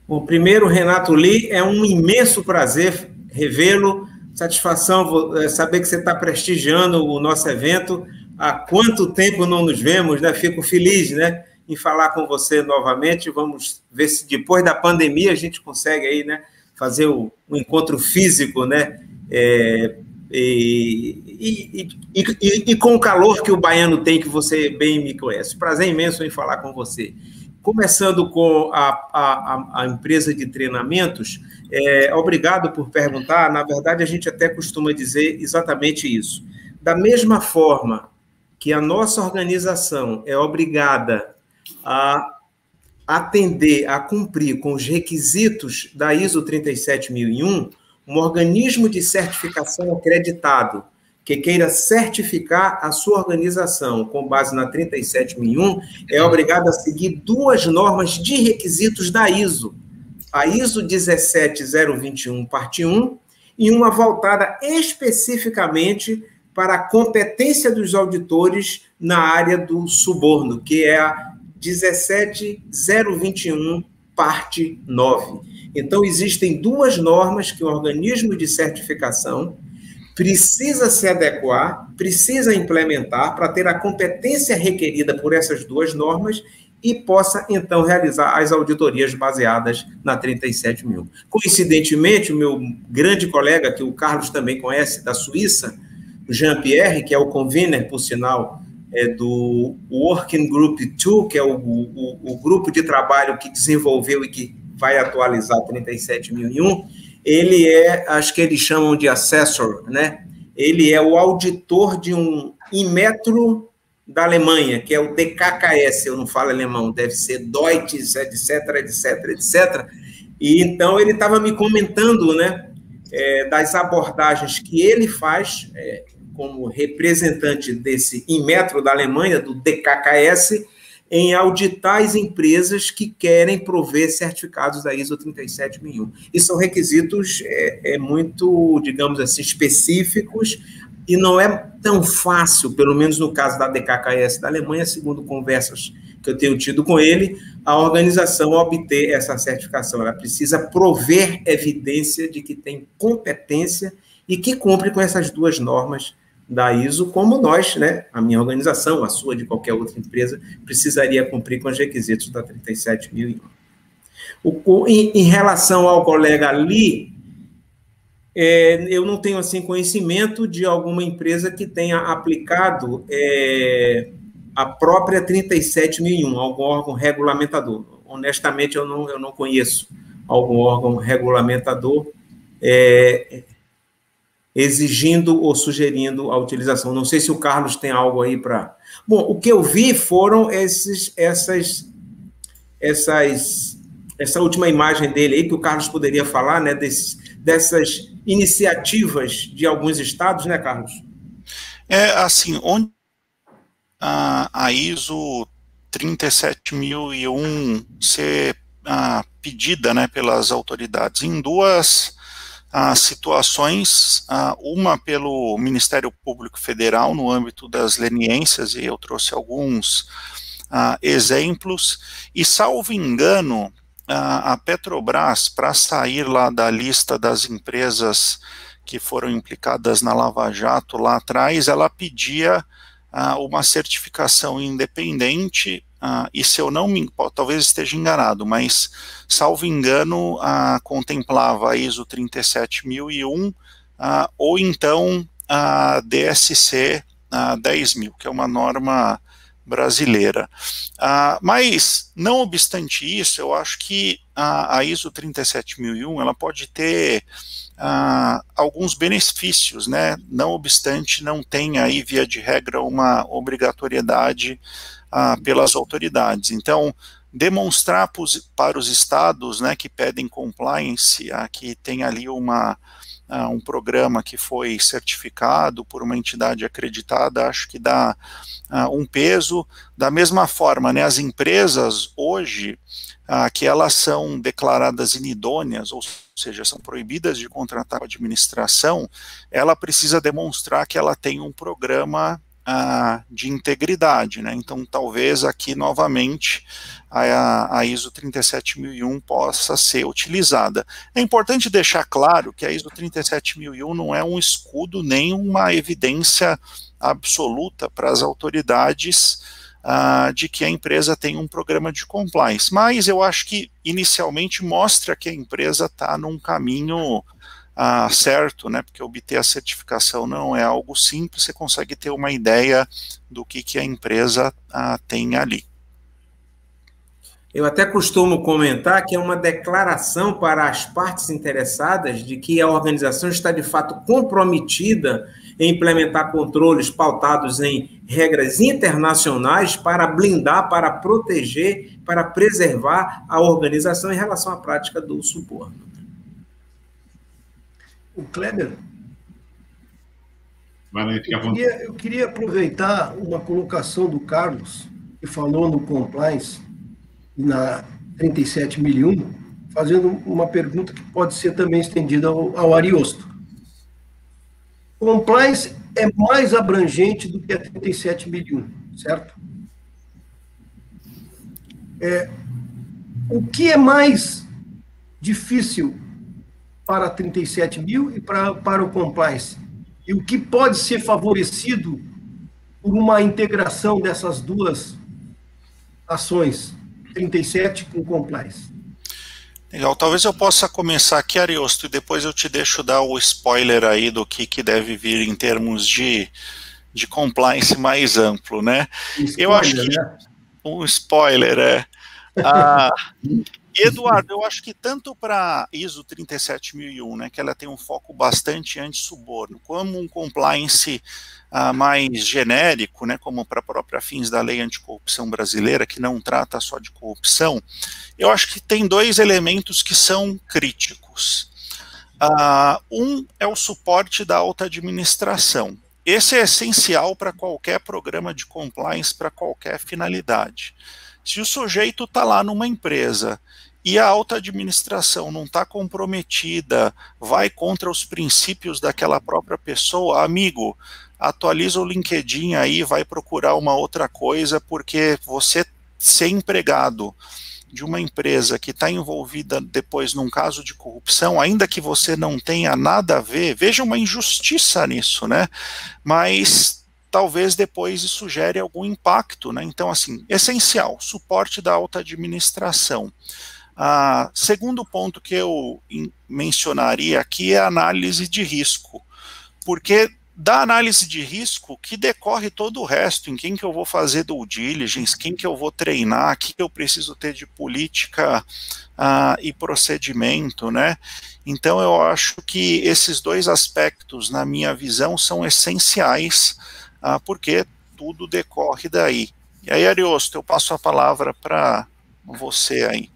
Bom, primeiro, Renato Lee, é um imenso prazer revê-lo. Satisfação é, saber que você está prestigiando o nosso evento. Há quanto tempo não nos vemos, né? Fico feliz, né? Em falar com você novamente. Vamos ver se depois da pandemia a gente consegue aí, né? Fazer o, o encontro físico, né? É, e, e, e, e, com o calor que o baiano tem, que você bem me conhece. Prazer imenso em falar com você. Começando com a, a, a empresa de treinamentos, é, obrigado por perguntar. Na verdade, a gente até costuma dizer exatamente isso. Da mesma forma que a nossa organização é obrigada a atender a cumprir com os requisitos da ISO 37001, um organismo de certificação acreditado que queira certificar a sua organização com base na 37001 é obrigado a seguir duas normas de requisitos da ISO. A ISO 17021, parte 1, e uma voltada especificamente para a competência dos auditores na área do suborno, que é a 17021, parte 9. Então, existem duas normas que o organismo de certificação precisa se adequar, precisa implementar para ter a competência requerida por essas duas normas e possa, então, realizar as auditorias baseadas na 37 mil. Coincidentemente, o meu grande colega, que o Carlos também conhece, da Suíça, Jean-Pierre, que é o convener, por sinal, é, do Working Group 2, que é o, o, o, grupo de trabalho que desenvolveu e que vai atualizar 37001, ele é, acho que eles chamam de assessor, né? Ele é o auditor de um Inmetro da Alemanha, que é o DKKS, eu não falo alemão, deve ser Deutsche, etc, etc, etc. E então ele estava me comentando, né, é, das abordagens que ele faz, é, como representante desse Inmetro da Alemanha, do DKKS, em auditar as empresas que querem prover certificados da ISO 37001. E são requisitos é, é, muito, digamos assim, específicos e não é tão fácil, pelo menos no caso da DKKS da Alemanha, segundo conversas que eu tenho tido com ele, a organização obter essa certificação. Ela precisa prover evidência de que tem competência e que cumpre com essas duas normas da ISO, como nós, né, a minha organização, a sua, de qualquer outra empresa, precisaria cumprir com os requisitos da 37001. O, em, em relação ao colega ali, é, eu não tenho assim conhecimento de alguma empresa que tenha aplicado é, a própria 37001, algum órgão regulamentador. Honestamente, eu não, eu não conheço algum órgão regulamentador é, exigindo ou sugerindo a utilização. Não sei se o Carlos tem algo aí para. Bom, o que eu vi foram esses, essas, essas, essa última imagem dele aí que o Carlos poderia falar, né, desses, dessas iniciativas de alguns estados, né, Carlos? É assim, onde a, a ISO 37001 ser a, pedida, né, pelas autoridades em duas as situações, uma pelo Ministério Público Federal no âmbito das leniências, e eu trouxe alguns exemplos, e salvo engano, a Petrobras, para sair lá da lista das empresas que foram implicadas na Lava Jato lá atrás, ela pedia uma certificação independente ah, e se eu não me, talvez esteja enganado, mas salvo engano, ah, contemplava a ISO 37001 ah, ou então a DSC ah, 10000, que é uma norma brasileira. Ah, mas, não obstante isso, eu acho que a, a ISO 37001 ela pode ter ah, alguns benefícios, né? Não obstante, não tem aí, via de regra, uma obrigatoriedade ah, pelas autoridades. Então, demonstrar para os estados né, que pedem compliance, ah, que tem ali uma, ah, um programa que foi certificado por uma entidade acreditada, acho que dá ah, um peso. Da mesma forma, né, as empresas hoje, ah, que elas são declaradas inidôneas, ou seja, são proibidas de contratar a administração, ela precisa demonstrar que ela tem um programa de integridade, né? Então, talvez aqui novamente a, a ISO 37001 possa ser utilizada. É importante deixar claro que a ISO 37001 não é um escudo nem uma evidência absoluta para as autoridades uh, de que a empresa tem um programa de compliance, mas eu acho que inicialmente mostra que a empresa está num caminho ah, certo, né? Porque obter a certificação não é algo simples, você consegue ter uma ideia do que, que a empresa ah, tem ali. Eu até costumo comentar que é uma declaração para as partes interessadas de que a organização está de fato comprometida em implementar controles pautados em regras internacionais para blindar, para proteger, para preservar a organização em relação à prática do suborno o Kleber. Eu queria, eu queria aproveitar uma colocação do Carlos, que falou no compliance, na 37.001, fazendo uma pergunta que pode ser também estendida ao, ao Ariosto. Compliance é mais abrangente do que a 37.001, certo? É, o que é mais difícil para 37 mil e para, para o compliance. E o que pode ser favorecido por uma integração dessas duas ações, 37 com compliance. Legal, talvez eu possa começar aqui, Ariosto, e depois eu te deixo dar o spoiler aí do que, que deve vir em termos de, de compliance mais amplo, né? Spoiler, eu acho que né? um spoiler, é. Ah, [laughs] Eduardo, eu acho que tanto para ISO 37001, né, que ela tem um foco bastante anti-suborno, como um compliance uh, mais genérico, né, como para a própria fins da lei anticorrupção brasileira, que não trata só de corrupção, eu acho que tem dois elementos que são críticos. Uh, um é o suporte da alta administração. Esse é essencial para qualquer programa de compliance, para qualquer finalidade. Se o sujeito está lá numa empresa e a alta administração não está comprometida, vai contra os princípios daquela própria pessoa, amigo, atualiza o LinkedIn aí, vai procurar uma outra coisa, porque você ser empregado de uma empresa que está envolvida depois num caso de corrupção, ainda que você não tenha nada a ver, veja uma injustiça nisso, né? Mas talvez depois isso gere algum impacto, né? Então, assim, essencial, suporte da alta administração. Ah, segundo ponto que eu mencionaria aqui é a análise de risco, porque da análise de risco que decorre todo o resto, em quem que eu vou fazer due diligence, quem que eu vou treinar, o que, que eu preciso ter de política uh, e procedimento, né? Então eu acho que esses dois aspectos, na minha visão, são essenciais, uh, porque tudo decorre daí. E aí, Ariosto, eu passo a palavra para você aí.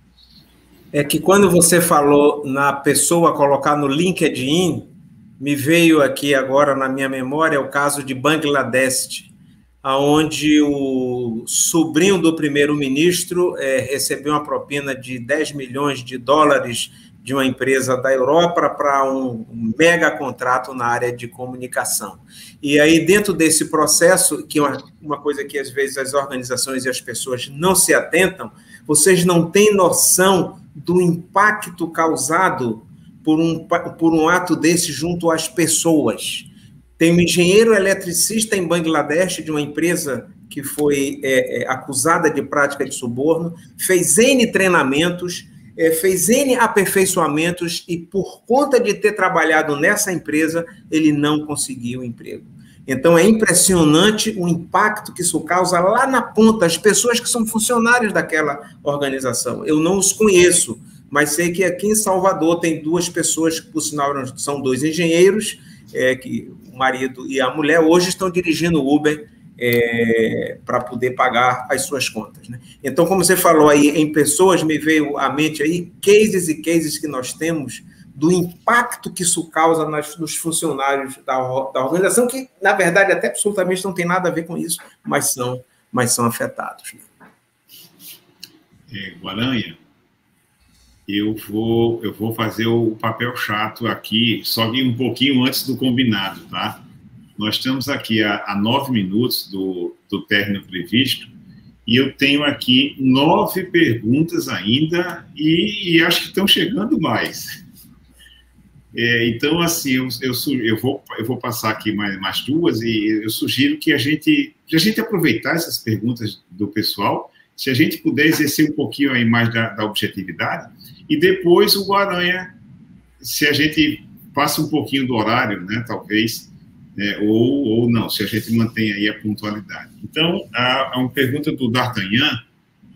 É que quando você falou na pessoa colocar no LinkedIn, me veio aqui agora na minha memória o caso de Bangladesh, aonde o sobrinho do primeiro-ministro é, recebeu uma propina de 10 milhões de dólares de uma empresa da Europa para um mega contrato na área de comunicação. E aí, dentro desse processo, que é uma, uma coisa que às vezes as organizações e as pessoas não se atentam, vocês não têm noção do impacto causado por um, por um ato desse junto às pessoas. Tem um engenheiro eletricista em Bangladesh de uma empresa que foi é, é, acusada de prática de suborno, fez N treinamentos, é, fez N aperfeiçoamentos e, por conta de ter trabalhado nessa empresa, ele não conseguiu emprego. Então, é impressionante o impacto que isso causa lá na ponta, as pessoas que são funcionários daquela organização. Eu não os conheço, mas sei que aqui em Salvador tem duas pessoas, que, por sinal, são dois engenheiros, é, que o marido e a mulher hoje estão dirigindo Uber é, para poder pagar as suas contas. Né? Então, como você falou aí, em pessoas, me veio à mente aí cases e cases que nós temos do impacto que isso causa nas, nos funcionários da, da organização, que, na verdade, até absolutamente não tem nada a ver com isso, mas são, mas são afetados. Né? É, Guaranha, eu vou, eu vou fazer o papel chato aqui, só que um pouquinho antes do combinado, tá? Nós estamos aqui a, a nove minutos do, do término previsto e eu tenho aqui nove perguntas ainda e, e acho que estão chegando mais. É, então, assim, eu, eu, eu, vou, eu vou passar aqui mais, mais duas e eu sugiro que a gente, que a gente aproveitar essas perguntas do pessoal, se a gente puder exercer um pouquinho aí mais da, da objetividade, e depois o Guaranha, se a gente passa um pouquinho do horário, né, talvez, né, ou, ou não, se a gente mantém aí a pontualidade. Então, a, a uma pergunta do D'Artagnan,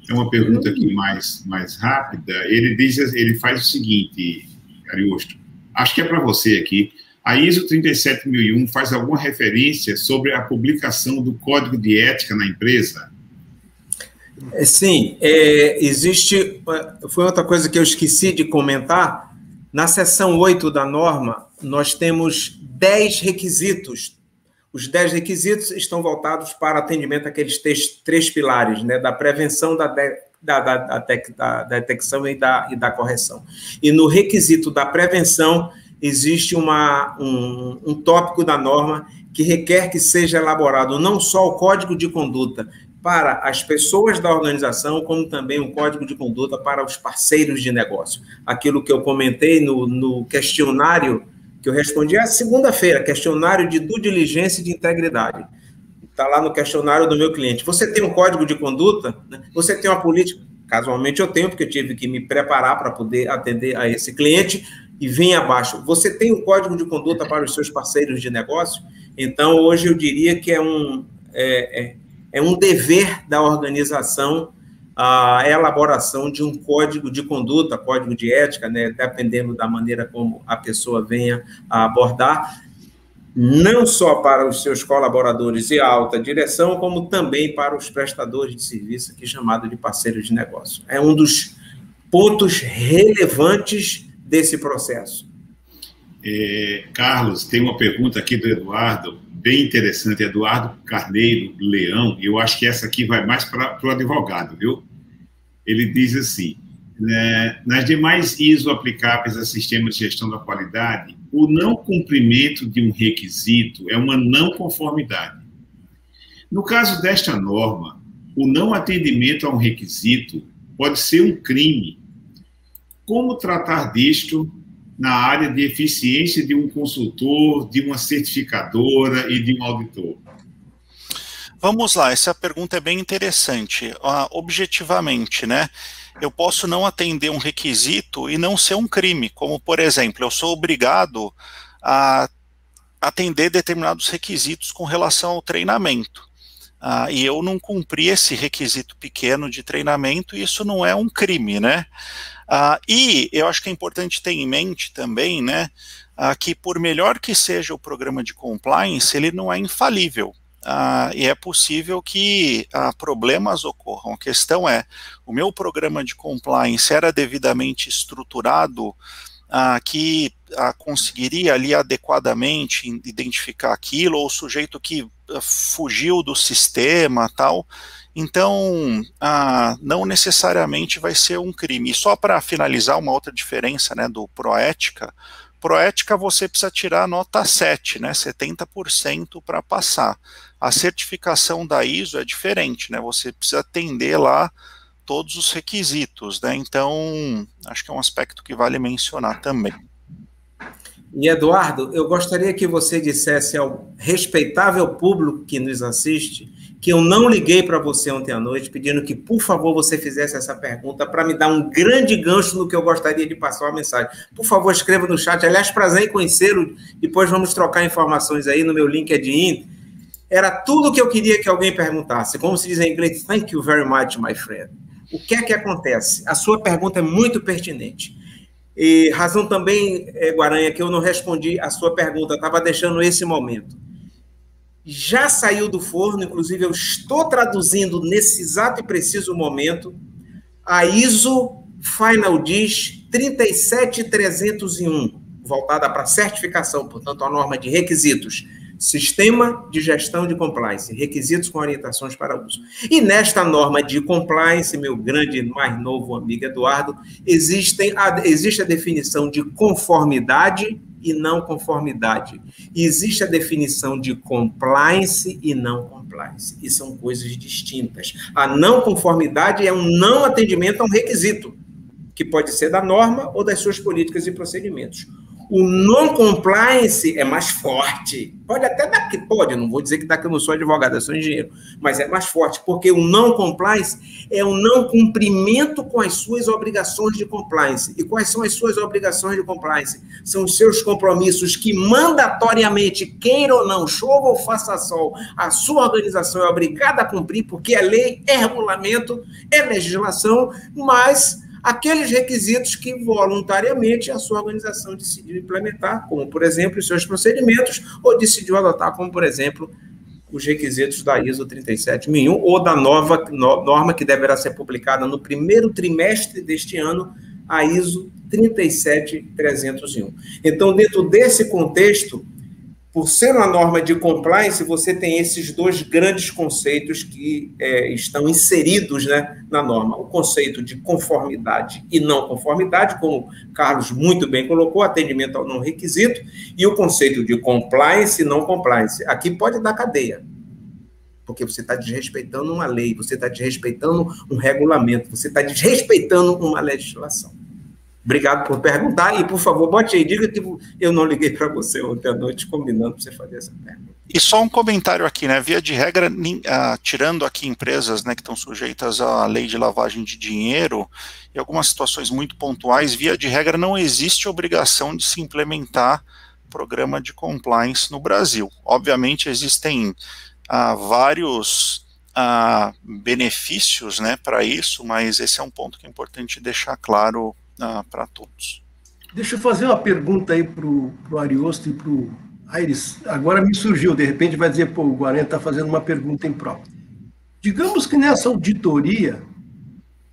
é uma pergunta aqui mais, mais rápida, ele diz, ele faz o seguinte, Ariosto, acho que é para você aqui, a ISO 37001 faz alguma referência sobre a publicação do código de ética na empresa? É, sim, é, existe. Foi outra coisa que eu esqueci de comentar. Na seção 8 da norma, nós temos 10 requisitos. Os 10 requisitos estão voltados para atendimento àqueles três, três pilares, né, da prevenção, da, da, da, da, detecção e da, e da correção. E no requisito da prevenção, existe uma, um, um tópico da norma que requer que seja elaborado não só o código de conduta, para as pessoas da organização, como também um código de conduta para os parceiros de negócio. Aquilo que eu comentei no, no questionário que eu respondi a segunda-feira, questionário de due diligência e de integridade. Está lá no questionário do meu cliente. Você tem um código de conduta? Né? Você tem uma política? Casualmente eu tenho, porque eu tive que me preparar para poder atender a esse cliente. E vem abaixo. Você tem um código de conduta para os seus parceiros de negócio? Então, hoje eu diria que é um. É, é, é um dever da organização a elaboração de um código de conduta, código de ética, né, dependendo da maneira como a pessoa venha a abordar, não só para os seus colaboradores e alta direção, como também para os prestadores de serviço, que é chamado de parceiros de negócio. É um dos pontos relevantes desse processo. É, Carlos, tem uma pergunta aqui do Eduardo bem interessante, Eduardo Carneiro Leão, eu acho que essa aqui vai mais para o advogado, viu? Ele diz assim: né, nas demais ISO aplicáveis a sistemas de gestão da qualidade, o não cumprimento de um requisito é uma não conformidade. No caso desta norma, o não atendimento a um requisito pode ser um crime. Como tratar disto na área de eficiência de um consultor, de uma certificadora e de um auditor? Vamos lá, essa pergunta é bem interessante. Uh, objetivamente, né? Eu posso não atender um requisito e não ser um crime, como por exemplo, eu sou obrigado a atender determinados requisitos com relação ao treinamento. Uh, e eu não cumpri esse requisito pequeno de treinamento, e isso não é um crime, né? Uh, e eu acho que é importante ter em mente também, né, uh, que por melhor que seja o programa de compliance, ele não é infalível. Uh, e é possível que uh, problemas ocorram. A questão é: o meu programa de compliance era devidamente estruturado, uh, que conseguiria ali adequadamente identificar aquilo, ou o sujeito que fugiu do sistema tal. Então, não necessariamente vai ser um crime. E só para finalizar, uma outra diferença né, do Proética Proética você precisa tirar nota 7, né, 70% para passar. A certificação da ISO é diferente, né, você precisa atender lá todos os requisitos, né, então acho que é um aspecto que vale mencionar também. E Eduardo, eu gostaria que você dissesse ao respeitável público que nos assiste que eu não liguei para você ontem à noite pedindo que, por favor, você fizesse essa pergunta para me dar um grande gancho no que eu gostaria de passar uma mensagem. Por favor, escreva no chat. Aliás, prazer em conhecê-lo. Depois vamos trocar informações aí no meu LinkedIn. Era tudo o que eu queria que alguém perguntasse. Como se diz em inglês, thank you very much, my friend. O que é que acontece? A sua pergunta é muito pertinente. E razão também, é, Guaranha, que eu não respondi a sua pergunta, estava deixando esse momento já saiu do forno, inclusive eu estou traduzindo nesse exato e preciso momento a ISO Final Dish 37301, voltada para certificação, portanto, a norma de requisitos. Sistema de gestão de compliance, requisitos com orientações para uso. E nesta norma de compliance, meu grande, mais novo amigo Eduardo, existem a, existe a definição de conformidade e não conformidade. existe a definição de compliance e não compliance. E são coisas distintas. A não conformidade é um não atendimento a um requisito, que pode ser da norma ou das suas políticas e procedimentos. O non-compliance é mais forte. Pode até dar que pode, não vou dizer que que eu não sou advogado, eu sou engenheiro, mas é mais forte, porque o non-compliance é o não cumprimento com as suas obrigações de compliance. E quais são as suas obrigações de compliance? São os seus compromissos que mandatoriamente, queira ou não, chova ou faça sol, a sua organização é obrigada a cumprir, porque é lei, é regulamento, é legislação, mas aqueles requisitos que voluntariamente a sua organização decidiu implementar, como, por exemplo, os seus procedimentos, ou decidiu adotar, como, por exemplo, os requisitos da ISO 37001 ou da nova norma que deverá ser publicada no primeiro trimestre deste ano, a ISO 37301. Então, dentro desse contexto, por ser uma norma de compliance, você tem esses dois grandes conceitos que é, estão inseridos né, na norma. O conceito de conformidade e não conformidade, como Carlos muito bem colocou, atendimento ao não requisito, e o conceito de compliance e não compliance. Aqui pode dar cadeia, porque você está desrespeitando uma lei, você está desrespeitando um regulamento, você está desrespeitando uma legislação. Obrigado por perguntar e, por favor, bote aí, diga que eu não liguei para você ontem à noite combinando para você fazer essa pergunta. E só um comentário aqui, né? Via de regra, uh, tirando aqui empresas né, que estão sujeitas à lei de lavagem de dinheiro, em algumas situações muito pontuais, via de regra, não existe obrigação de se implementar programa de compliance no Brasil. Obviamente, existem uh, vários uh, benefícios né, para isso, mas esse é um ponto que é importante deixar claro ah, para todos. Deixa eu fazer uma pergunta aí para o Ariosto e para o Aires. Agora me surgiu, de repente vai dizer, pô, o Guarani está fazendo uma pergunta em próprio. Digamos que nessa auditoria,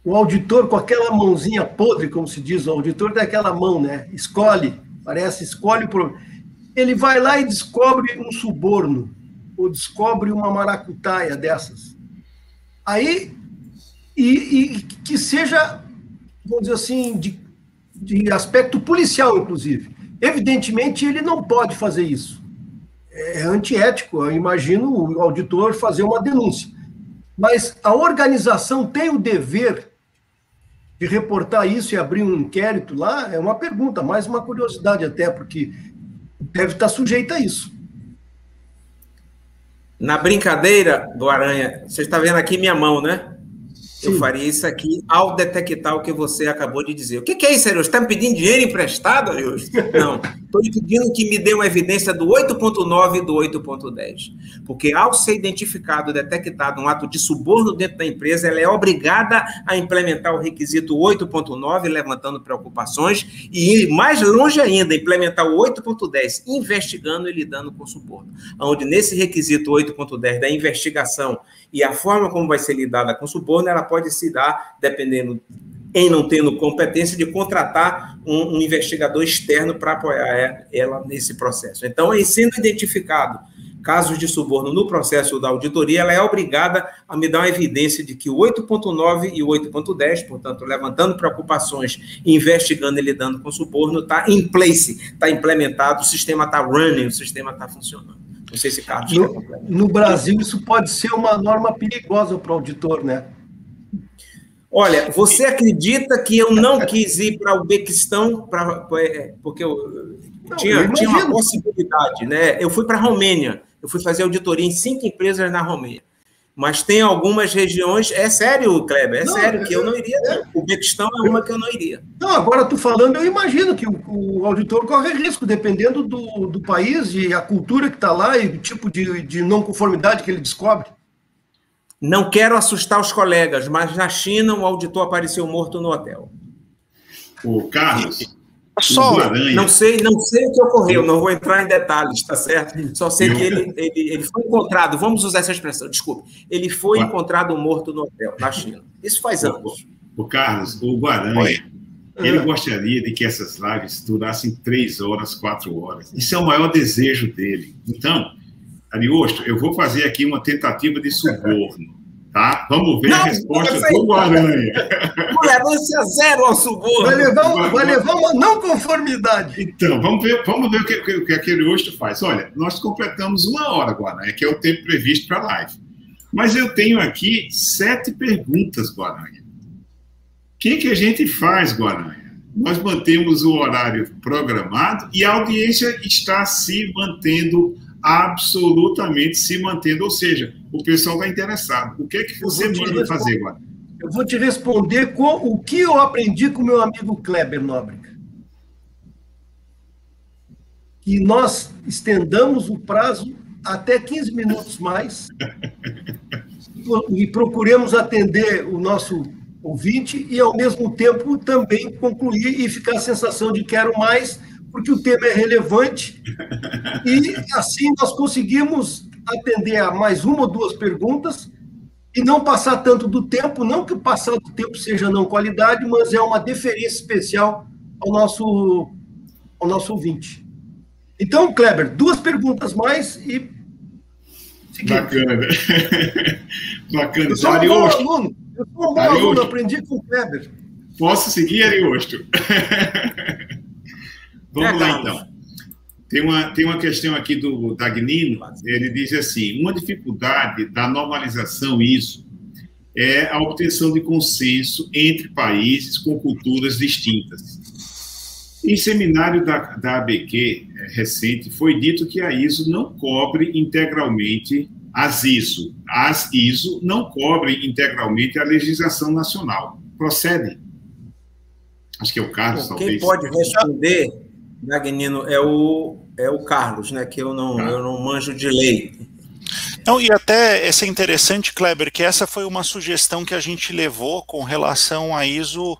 o auditor com aquela mãozinha podre, como se diz, o auditor daquela mão, né? Escolhe, parece, escolhe por. Ele vai lá e descobre um suborno, ou descobre uma maracutaia dessas. Aí, e, e que seja vamos dizer assim, de, de aspecto policial, inclusive. Evidentemente, ele não pode fazer isso. É antiético, eu imagino o auditor fazer uma denúncia. Mas a organização tem o dever de reportar isso e abrir um inquérito lá? É uma pergunta, mais uma curiosidade até, porque deve estar sujeita a isso. Na brincadeira do Aranha, você está vendo aqui minha mão, né? Eu faria isso aqui ao detectar o que você acabou de dizer. O que, que é isso, Arius? Está me pedindo dinheiro emprestado, Arius? [laughs] Não. Estou lhe pedindo que me dê uma evidência do 8.9 e do 8.10. Porque ao ser identificado, detectado um ato de suborno dentro da empresa, ela é obrigada a implementar o requisito 8.9, levantando preocupações, e ir mais longe ainda, implementar o 8.10, investigando e lidando com suborno. Onde nesse requisito 8.10 da investigação e a forma como vai ser lidada com suborno, ela pode se dar, dependendo em não tendo competência de contratar um, um investigador externo para apoiar ela nesse processo. Então, em sendo identificado casos de suborno no processo da auditoria, ela é obrigada a me dar uma evidência de que o 8.9 e o 8.10, portanto, levantando preocupações, investigando e lidando com suborno, está em place, está implementado, o sistema está running, o sistema está funcionando. Não sei se Carlos. No, no Brasil, isso pode ser uma norma perigosa para o auditor, né? Olha, você acredita que eu não quis ir para o Bequistão pra, é, porque eu, não, tinha, eu tinha uma possibilidade, né? Eu fui para a Romênia, eu fui fazer auditoria em cinco empresas na Romênia. Mas tem algumas regiões, é sério, Kleber, é não, sério, que eu não iria. É, o Bequistão é uma que eu não iria. Não, agora tu falando, eu imagino que o, o, auditor corre risco, dependendo do, do país e a cultura que está lá e o tipo de, de não conformidade que ele descobre. Não quero assustar os colegas, mas na China um auditor apareceu morto no hotel. O Carlos, só, não sei, não sei o que ocorreu, não vou entrar em detalhes, tá certo? Só sei que ele, ele, ele foi encontrado, vamos usar essa expressão, desculpe, ele foi encontrado morto no hotel, na China. Isso faz anos. O Carlos, o Guaranha, Oi. ele gostaria de que essas lives durassem três horas, quatro horas. Isso é o maior desejo dele. Então, Ariosto, eu vou fazer aqui uma tentativa de suborno. Tá? Vamos ver não, a resposta do Aranha. [laughs] Tolerância zero ao suborno. Vai levar, vai levar uma não conformidade. Então, vamos ver, vamos ver o que, o que aquele hoje faz. Olha, nós completamos uma hora Guaranha, que é o tempo previsto para a live. Mas eu tenho aqui sete perguntas, Guaranha. O que, que a gente faz, Guaranha? Nós mantemos o horário programado e a audiência está se mantendo absolutamente se mantendo. Ou seja, o pessoal está interessado. O que é que você manda fazer agora? Eu vou te responder com o que eu aprendi com meu amigo Kleber Nóbrega. Que nós estendamos o prazo até 15 minutos mais e procuremos atender o nosso ouvinte e, ao mesmo tempo, também concluir e ficar a sensação de quero mais, porque o tema é relevante e assim nós conseguimos atender a mais uma ou duas perguntas e não passar tanto do tempo, não que passar do tempo seja não qualidade, mas é uma deferência especial ao nosso, ao nosso ouvinte. Então, Kleber, duas perguntas mais e. Seguinte. Bacana. [laughs] Bacana. Eu sou um bom aluno. Eu sou um bom aluno, aprendi com o Kleber. Posso seguir, Ariosto? [laughs] Vamos é, lá, então. Tem uma, tem uma questão aqui do Dagnino, ele diz assim, uma dificuldade da normalização ISO é a obtenção de consenso entre países com culturas distintas. Em seminário da, da ABQ é, recente, foi dito que a ISO não cobre integralmente as ISO. As ISO não cobrem integralmente a legislação nacional. Procede? Acho que é o Carlos, Quem talvez. Quem pode responder Dagnino, é o, é o Carlos, né? Que eu não, eu não manjo de lei. Não, e até essa é interessante, Kleber, que essa foi uma sugestão que a gente levou com relação a ISO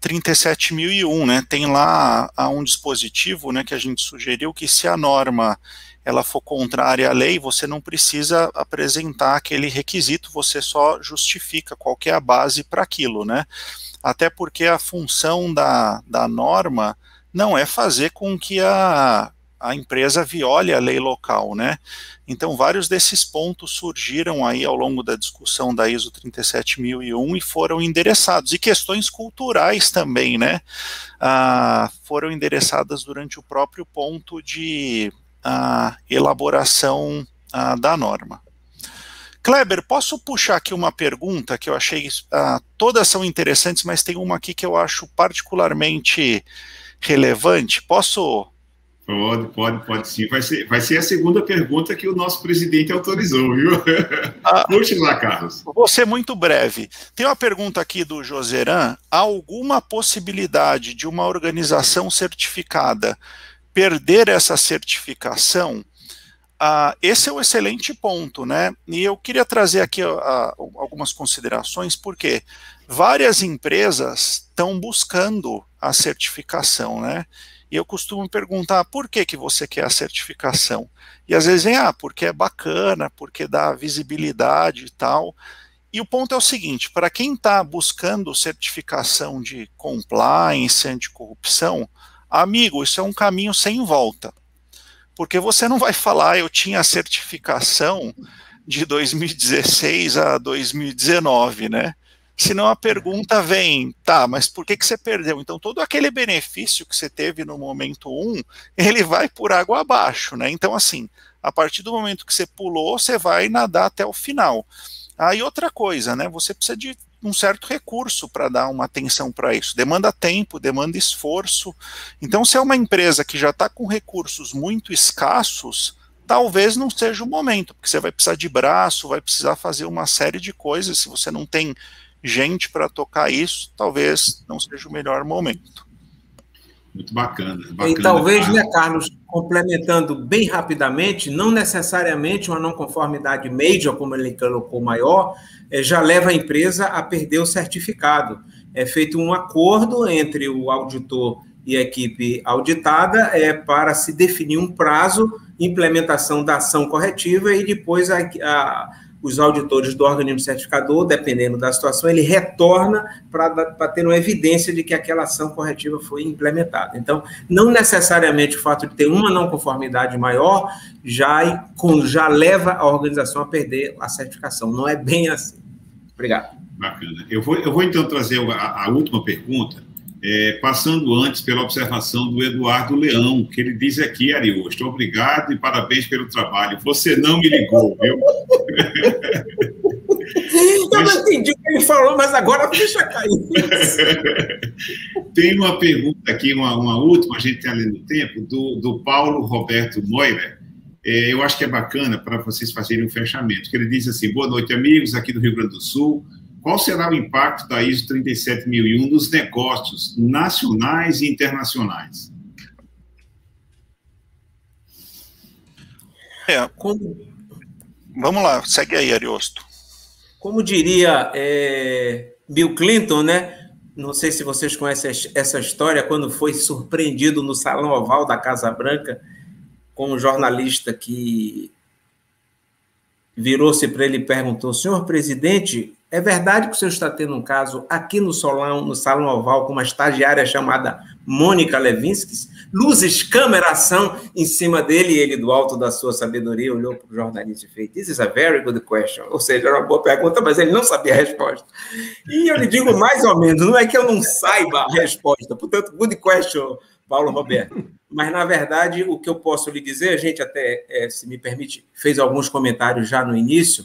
37001, né? Tem lá um dispositivo, né, que a gente sugeriu que se a norma ela for contrária à lei, você não precisa apresentar aquele requisito, você só justifica qual é a base para aquilo, né? Até porque a função da, da norma não é fazer com que a, a empresa viole a lei local, né? Então, vários desses pontos surgiram aí ao longo da discussão da ISO 37001 e foram endereçados. E questões culturais também, né? Ah, foram endereçadas durante o próprio ponto de ah, elaboração ah, da norma. Kleber, posso puxar aqui uma pergunta que eu achei, uh, todas são interessantes, mas tem uma aqui que eu acho particularmente relevante. Posso Pode, pode, pode sim. Vai ser, vai ser a segunda pergunta que o nosso presidente autorizou, viu? Ah, [laughs] lá, Carlos. Vou ser muito breve. Tem uma pergunta aqui do Joseran. Há alguma possibilidade de uma organização certificada perder essa certificação? Ah, esse é um excelente ponto, né? E eu queria trazer aqui ah, algumas considerações, porque várias empresas estão buscando a certificação, né? E eu costumo perguntar por que, que você quer a certificação? E às vezes vem, ah, porque é bacana, porque dá visibilidade e tal. E o ponto é o seguinte: para quem está buscando certificação de compliance, anticorrupção, amigo, isso é um caminho sem volta. Porque você não vai falar, eu tinha a certificação de 2016 a 2019, né? Senão a pergunta vem, tá, mas por que, que você perdeu? Então, todo aquele benefício que você teve no momento 1, um, ele vai por água abaixo, né? Então, assim, a partir do momento que você pulou, você vai nadar até o final. Aí, outra coisa, né? Você precisa de um certo recurso para dar uma atenção para isso. Demanda tempo, demanda esforço. Então, se é uma empresa que já está com recursos muito escassos, talvez não seja o momento, porque você vai precisar de braço, vai precisar fazer uma série de coisas. Se você não tem gente para tocar isso, talvez não seja o melhor momento. Muito bacana. bacana e talvez, né, Carlos, complementando bem rapidamente, não necessariamente uma não conformidade major, como ele colocou maior, é, já leva a empresa a perder o certificado. É feito um acordo entre o auditor e a equipe auditada é, para se definir um prazo, implementação da ação corretiva e depois a, a os auditores do organismo certificador, dependendo da situação, ele retorna para ter uma evidência de que aquela ação corretiva foi implementada. Então, não necessariamente o fato de ter uma não conformidade maior já, já leva a organização a perder a certificação. Não é bem assim. Obrigado. Bacana. Eu vou, eu vou então trazer a, a última pergunta, é, passando antes pela observação do Eduardo Leão, que ele diz aqui, Ariosto, obrigado e parabéns pelo trabalho. Você não me ligou, viu? [laughs] Eu não entendi o que ele falou, mas agora deixa cair. Tem uma pergunta aqui, uma, uma última, a gente está lendo o tempo, do, do Paulo Roberto Moira. É, eu acho que é bacana para vocês fazerem um fechamento. Que ele diz assim: boa noite, amigos aqui do Rio Grande do Sul. Qual será o impacto da ISO 37001 nos negócios nacionais e internacionais? É, como... Vamos lá, segue aí, Ariosto. Como diria é, Bill Clinton, né? Não sei se vocês conhecem essa história, quando foi surpreendido no Salão Oval da Casa Branca com um jornalista que virou-se para ele e perguntou: Senhor presidente, é verdade que o senhor está tendo um caso aqui no salão, no salão oval com uma estagiária chamada Mônica Levinsky? Luzes, câmera, ação em cima dele e ele, do alto da sua sabedoria, olhou para o jornalista e fez: This is a very good question. Ou seja, era uma boa pergunta, mas ele não sabia a resposta. E eu lhe digo mais ou menos: não é que eu não saiba a resposta, portanto, good question, Paulo Roberto. Mas, na verdade, o que eu posso lhe dizer, a gente até, é, se me permite, fez alguns comentários já no início.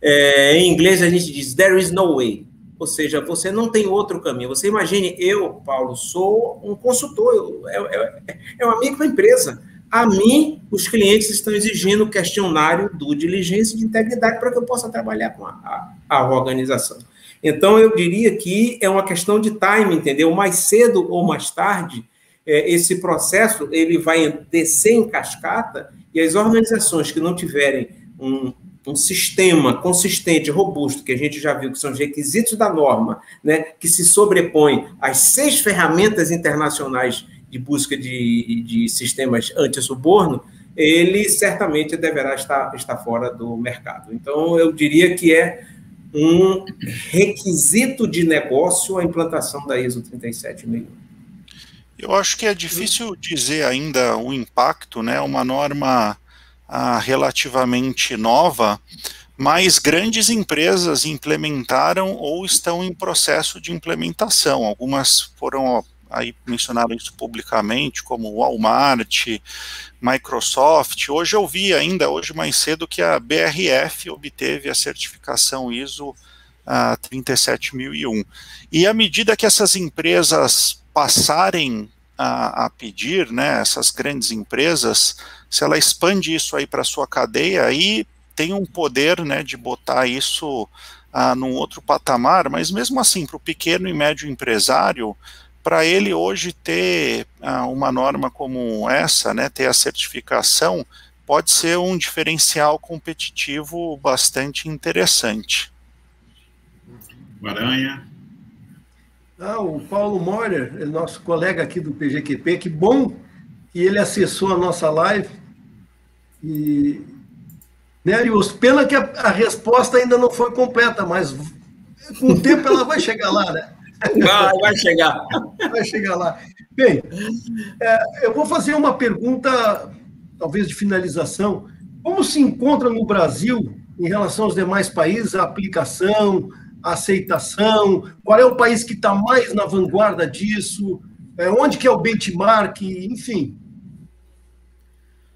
É, em inglês, a gente diz there is no way. Ou seja, você não tem outro caminho. Você imagine, eu, Paulo, sou um consultor, eu, é, é, é um amigo da empresa. A mim, os clientes estão exigindo questionário do diligência de integridade para que eu possa trabalhar com a, a, a organização. Então, eu diria que é uma questão de time, entendeu? Mais cedo ou mais tarde, é, esse processo ele vai descer em cascata e as organizações que não tiverem um, um sistema consistente, robusto, que a gente já viu que são os requisitos da norma, né, que se sobrepõe às seis ferramentas internacionais de busca de, de sistemas anti-suborno, ele certamente deverá estar, estar fora do mercado. Então, eu diria que é um requisito de negócio a implantação da ISO 37001. Eu acho que é difícil dizer ainda o impacto, né? Uma norma ah, relativamente nova, mas grandes empresas implementaram ou estão em processo de implementação. Algumas foram aí mencionaram isso publicamente, como Walmart, Microsoft. Hoje eu vi ainda, hoje mais cedo, que a BRF obteve a certificação ISO uh, 37001. E à medida que essas empresas passarem a, a pedir, né, essas grandes empresas, se ela expande isso aí para sua cadeia, aí tem um poder, né, de botar isso ah, num outro patamar, mas mesmo assim, para o pequeno e médio empresário, para ele hoje ter ah, uma norma como essa, né, ter a certificação, pode ser um diferencial competitivo bastante interessante. Maranha. Ah, o Paulo Moyer, é nosso colega aqui do PGQP, que bom que ele acessou a nossa live. E, né, Arius? Pena que a, a, resposta ainda não foi completa, mas com o tempo ela vai chegar lá, né? Vai, vai chegar. Vai chegar lá. Bem, é, eu vou fazer uma pergunta, talvez de finalização. Como se encontra no Brasil, em relação aos demais países, a aplicação, aceitação? Qual é o país que está mais na vanguarda disso? É, onde que é o benchmark? Enfim,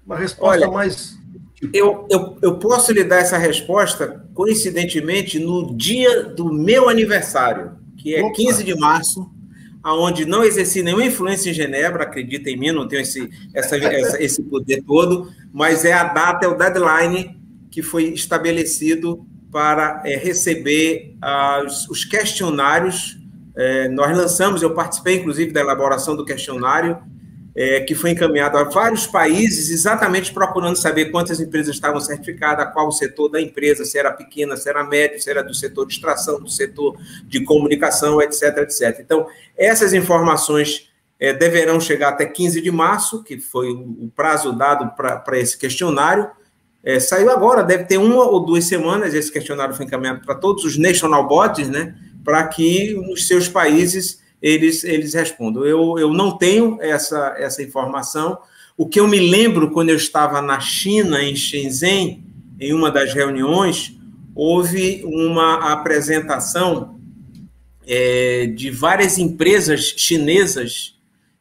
uma resposta Olha, mais... Eu, eu, eu posso lhe dar essa resposta, coincidentemente, no dia do meu aniversário, que é Opa. 15 de março, aonde não exerci nenhuma influência em Genebra, acredita em mim, não tenho esse, essa, essa, esse poder todo, mas é a data, é o deadline que foi estabelecido para é, receber as, os questionários. É, nós lançamos, eu participei inclusive da elaboração do questionário, é, que foi encaminhado a vários países, exatamente procurando saber quantas empresas estavam certificadas, qual o setor da empresa, se era pequena, se era médio, se era do setor de extração, do setor de comunicação, etc, etc. Então, essas informações deverão chegar até 15 de março, que foi o prazo dado para esse questionário, é, saiu agora, deve ter uma ou duas semanas. Esse questionário foi encaminhado para todos os national bodies, né? Para que nos seus países eles, eles respondam. Eu, eu não tenho essa, essa informação. O que eu me lembro quando eu estava na China, em Shenzhen, em uma das reuniões, houve uma apresentação é, de várias empresas chinesas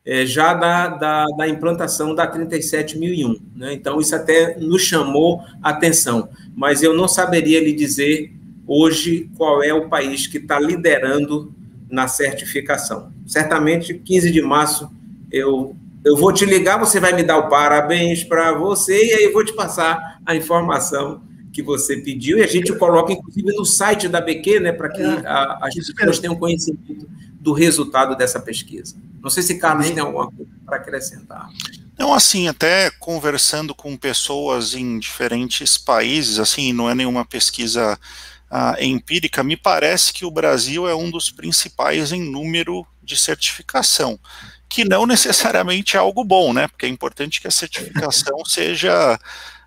é, já da, da, da, implantação da 37001. Né? Então, isso até nos chamou a atenção, mas eu não saberia lhe dizer hoje qual é o país que está liderando na certificação. Certamente, 15 de março, eu, eu vou te ligar, você vai me dar o parabéns para você, e aí eu vou te passar a informação que você pediu, e a gente coloca, inclusive, no site da BQ, né, para que é, as pessoas tenham conhecimento do resultado dessa pesquisa. Não sei se Carlos tem alguma coisa para acrescentar. Não, assim, até conversando com pessoas em diferentes países, assim, não é nenhuma pesquisa uh, empírica, me parece que o Brasil é um dos principais em número de certificação, que não necessariamente é algo bom, né? Porque é importante que a certificação [laughs] seja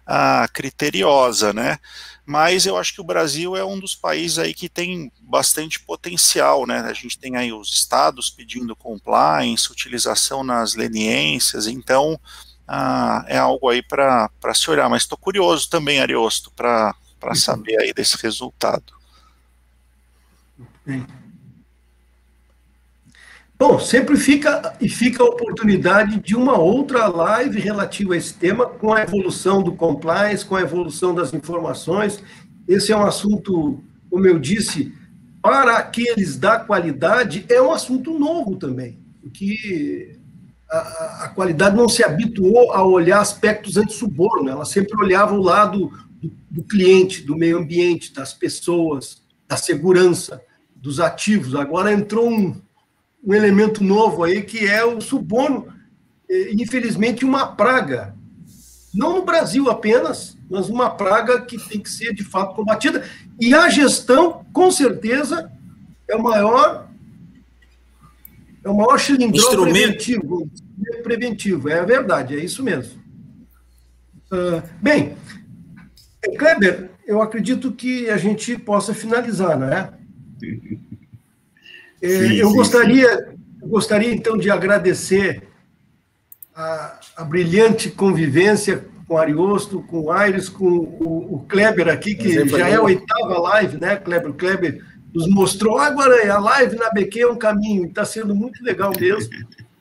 uh, criteriosa, né? Mas eu acho que o Brasil é um dos países aí que tem bastante potencial, né? A gente tem aí os estados pedindo compliance, utilização nas leniências, então ah, é algo aí para se olhar. Mas estou curioso também, Ariosto, para uhum. saber aí desse resultado. Bem. Bom, sempre fica e fica a oportunidade de uma outra live relativa a esse tema, com a evolução do compliance, com a evolução das informações. Esse é um assunto, como eu disse, para aqueles da qualidade, é um assunto novo também, porque a, a qualidade não se habituou a olhar aspectos anti-suborno, ela sempre olhava o lado do, do cliente, do meio ambiente, das pessoas, da segurança, dos ativos. Agora entrou um um elemento novo aí, que é o suborno, infelizmente, uma praga. Não no Brasil apenas, mas uma praga que tem que ser, de fato, combatida. E a gestão, com certeza, é o maior é o maior cilindro preventivo, preventivo, é verdade, é isso mesmo. Uh, bem, Kleber, eu acredito que a gente possa finalizar, não é? É, sim, eu sim, gostaria, sim. gostaria então de agradecer a, a, brilhante convivência com o Ariosto, com o Aires, com o, o Kleber aqui, que já é a oitava live, né, Kleber? O Kleber nos mostrou, agora a live na BQ é um caminho, está sendo muito legal mesmo.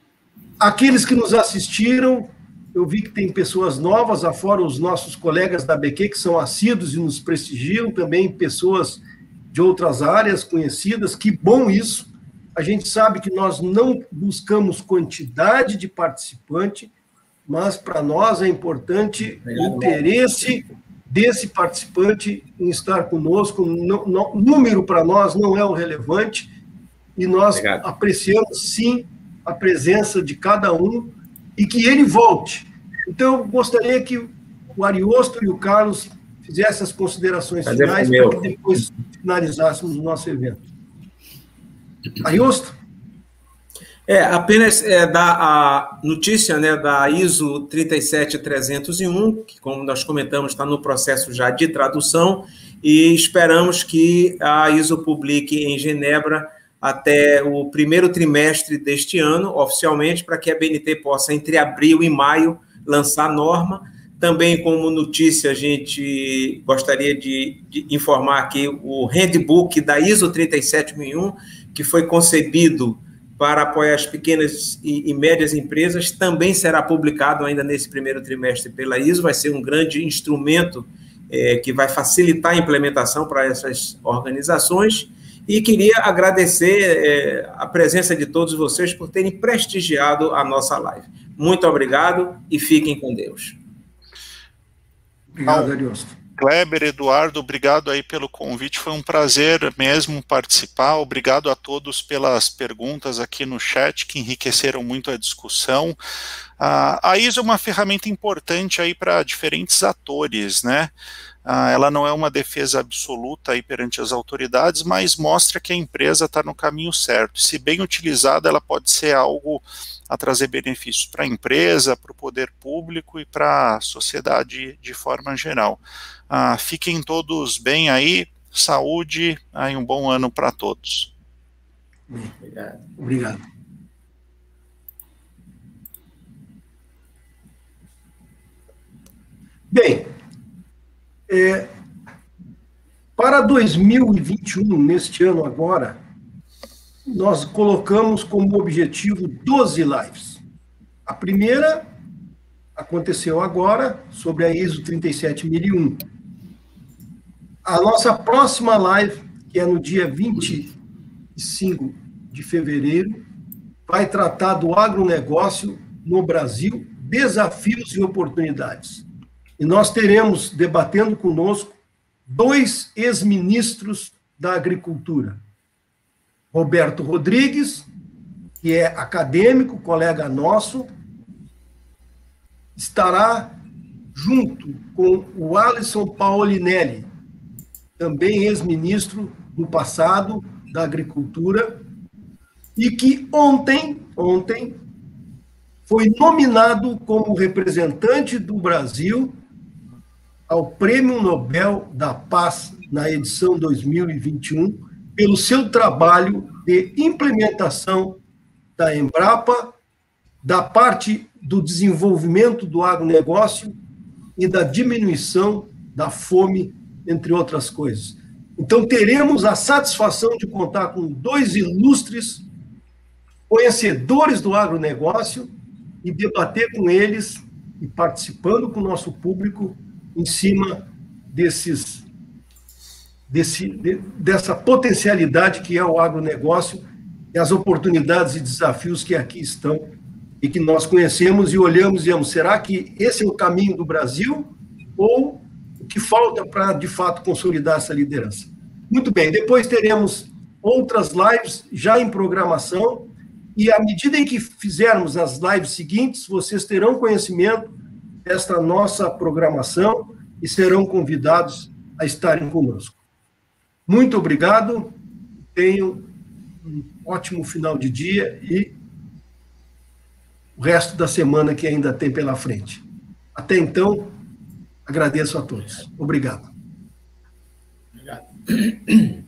[laughs] Aqueles que nos assistiram, eu vi que tem pessoas novas, afora os nossos colegas da BQ, que são assíduos e nos prestigiam, também pessoas de outras áreas conhecidas, que bom isso. A gente sabe que nós não buscamos quantidade de participante, mas para nós é importante o interesse desse participante em estar conosco. No, no, número para nós não é o relevante e nós Obrigado. apreciamos sim a presença de cada um e que ele volte. Então, eu gostaria que o Ariosto e o Carlos fizessem as considerações finais para que depois finalizássemos o nosso evento. Ariosto? É, apenas é, dar a notícia né, da ISO 37301, que, como nós comentamos, está no processo já de tradução, e esperamos que a ISO publique em Genebra até o primeiro trimestre deste ano, oficialmente, para que a BNT possa, entre abril e maio, lançar a norma. Também, como notícia, a gente gostaria de, de informar aqui o handbook da ISO 37001, que foi concebido para apoiar as pequenas e, e, médias empresas também será publicado ainda nesse primeiro trimestre pela ISO, vai ser um grande instrumento é, que vai facilitar a implementação para essas organizações. E queria agradecer é, a presença de todos vocês por terem prestigiado a nossa live. Muito obrigado e fiquem com Deus. Obrigado, Ariosto. Kleber, Eduardo, obrigado aí pelo convite, foi um prazer mesmo participar, obrigado a todos pelas perguntas aqui no chat, que enriqueceram muito a discussão. a ISO é uma ferramenta importante aí para diferentes atores, né? ela não é uma defesa absoluta aí perante as autoridades, mas mostra que a empresa está no caminho certo. Se bem utilizada, ela pode ser algo a trazer benefícios para a empresa, para o poder público e para a sociedade de forma geral. Ah, fiquem todos bem aí, saúde e um bom ano para todos. Obrigado. Obrigado. Bem, é, para 2021, neste ano agora, nós colocamos como objetivo 12 lives. A primeira aconteceu agora, sobre a ISO 37001. A nossa próxima live, que é no dia 25 de fevereiro, vai tratar do agronegócio no Brasil, desafios e oportunidades. E nós teremos debatendo conosco dois ex-ministros da Agricultura, Roberto Rodrigues, que é acadêmico, colega nosso, estará junto com o Alisson Paolinelli, também ex-ministro no passado da Agricultura, e que ontem, ontem, foi nominado como representante do Brasil ao Prêmio Nobel da Paz na edição 2021 pelo seu trabalho de implementação da Embrapa, da parte do desenvolvimento do agronegócio e da diminuição da fome, entre outras coisas. Então, teremos a satisfação de contar com dois ilustres conhecedores do agronegócio e debater com eles e participando com o nosso público em cima desses desse, de, dessa potencialidade que é o agronegócio e as oportunidades e desafios que aqui estão e que nós conhecemos e olhamos e dizemos, será que esse é o caminho do Brasil ou o que falta para, de fato, consolidar essa liderança? Muito bem, depois teremos outras lives já em programação e à medida em que fizermos as lives seguintes, vocês terão conhecimento desta nossa programação e serão convidados a estarem conosco. Muito obrigado, tenham um ótimo final de dia e o resto da semana que ainda tem pela frente. Até então, agradeço a todos. Obrigado. Obrigado.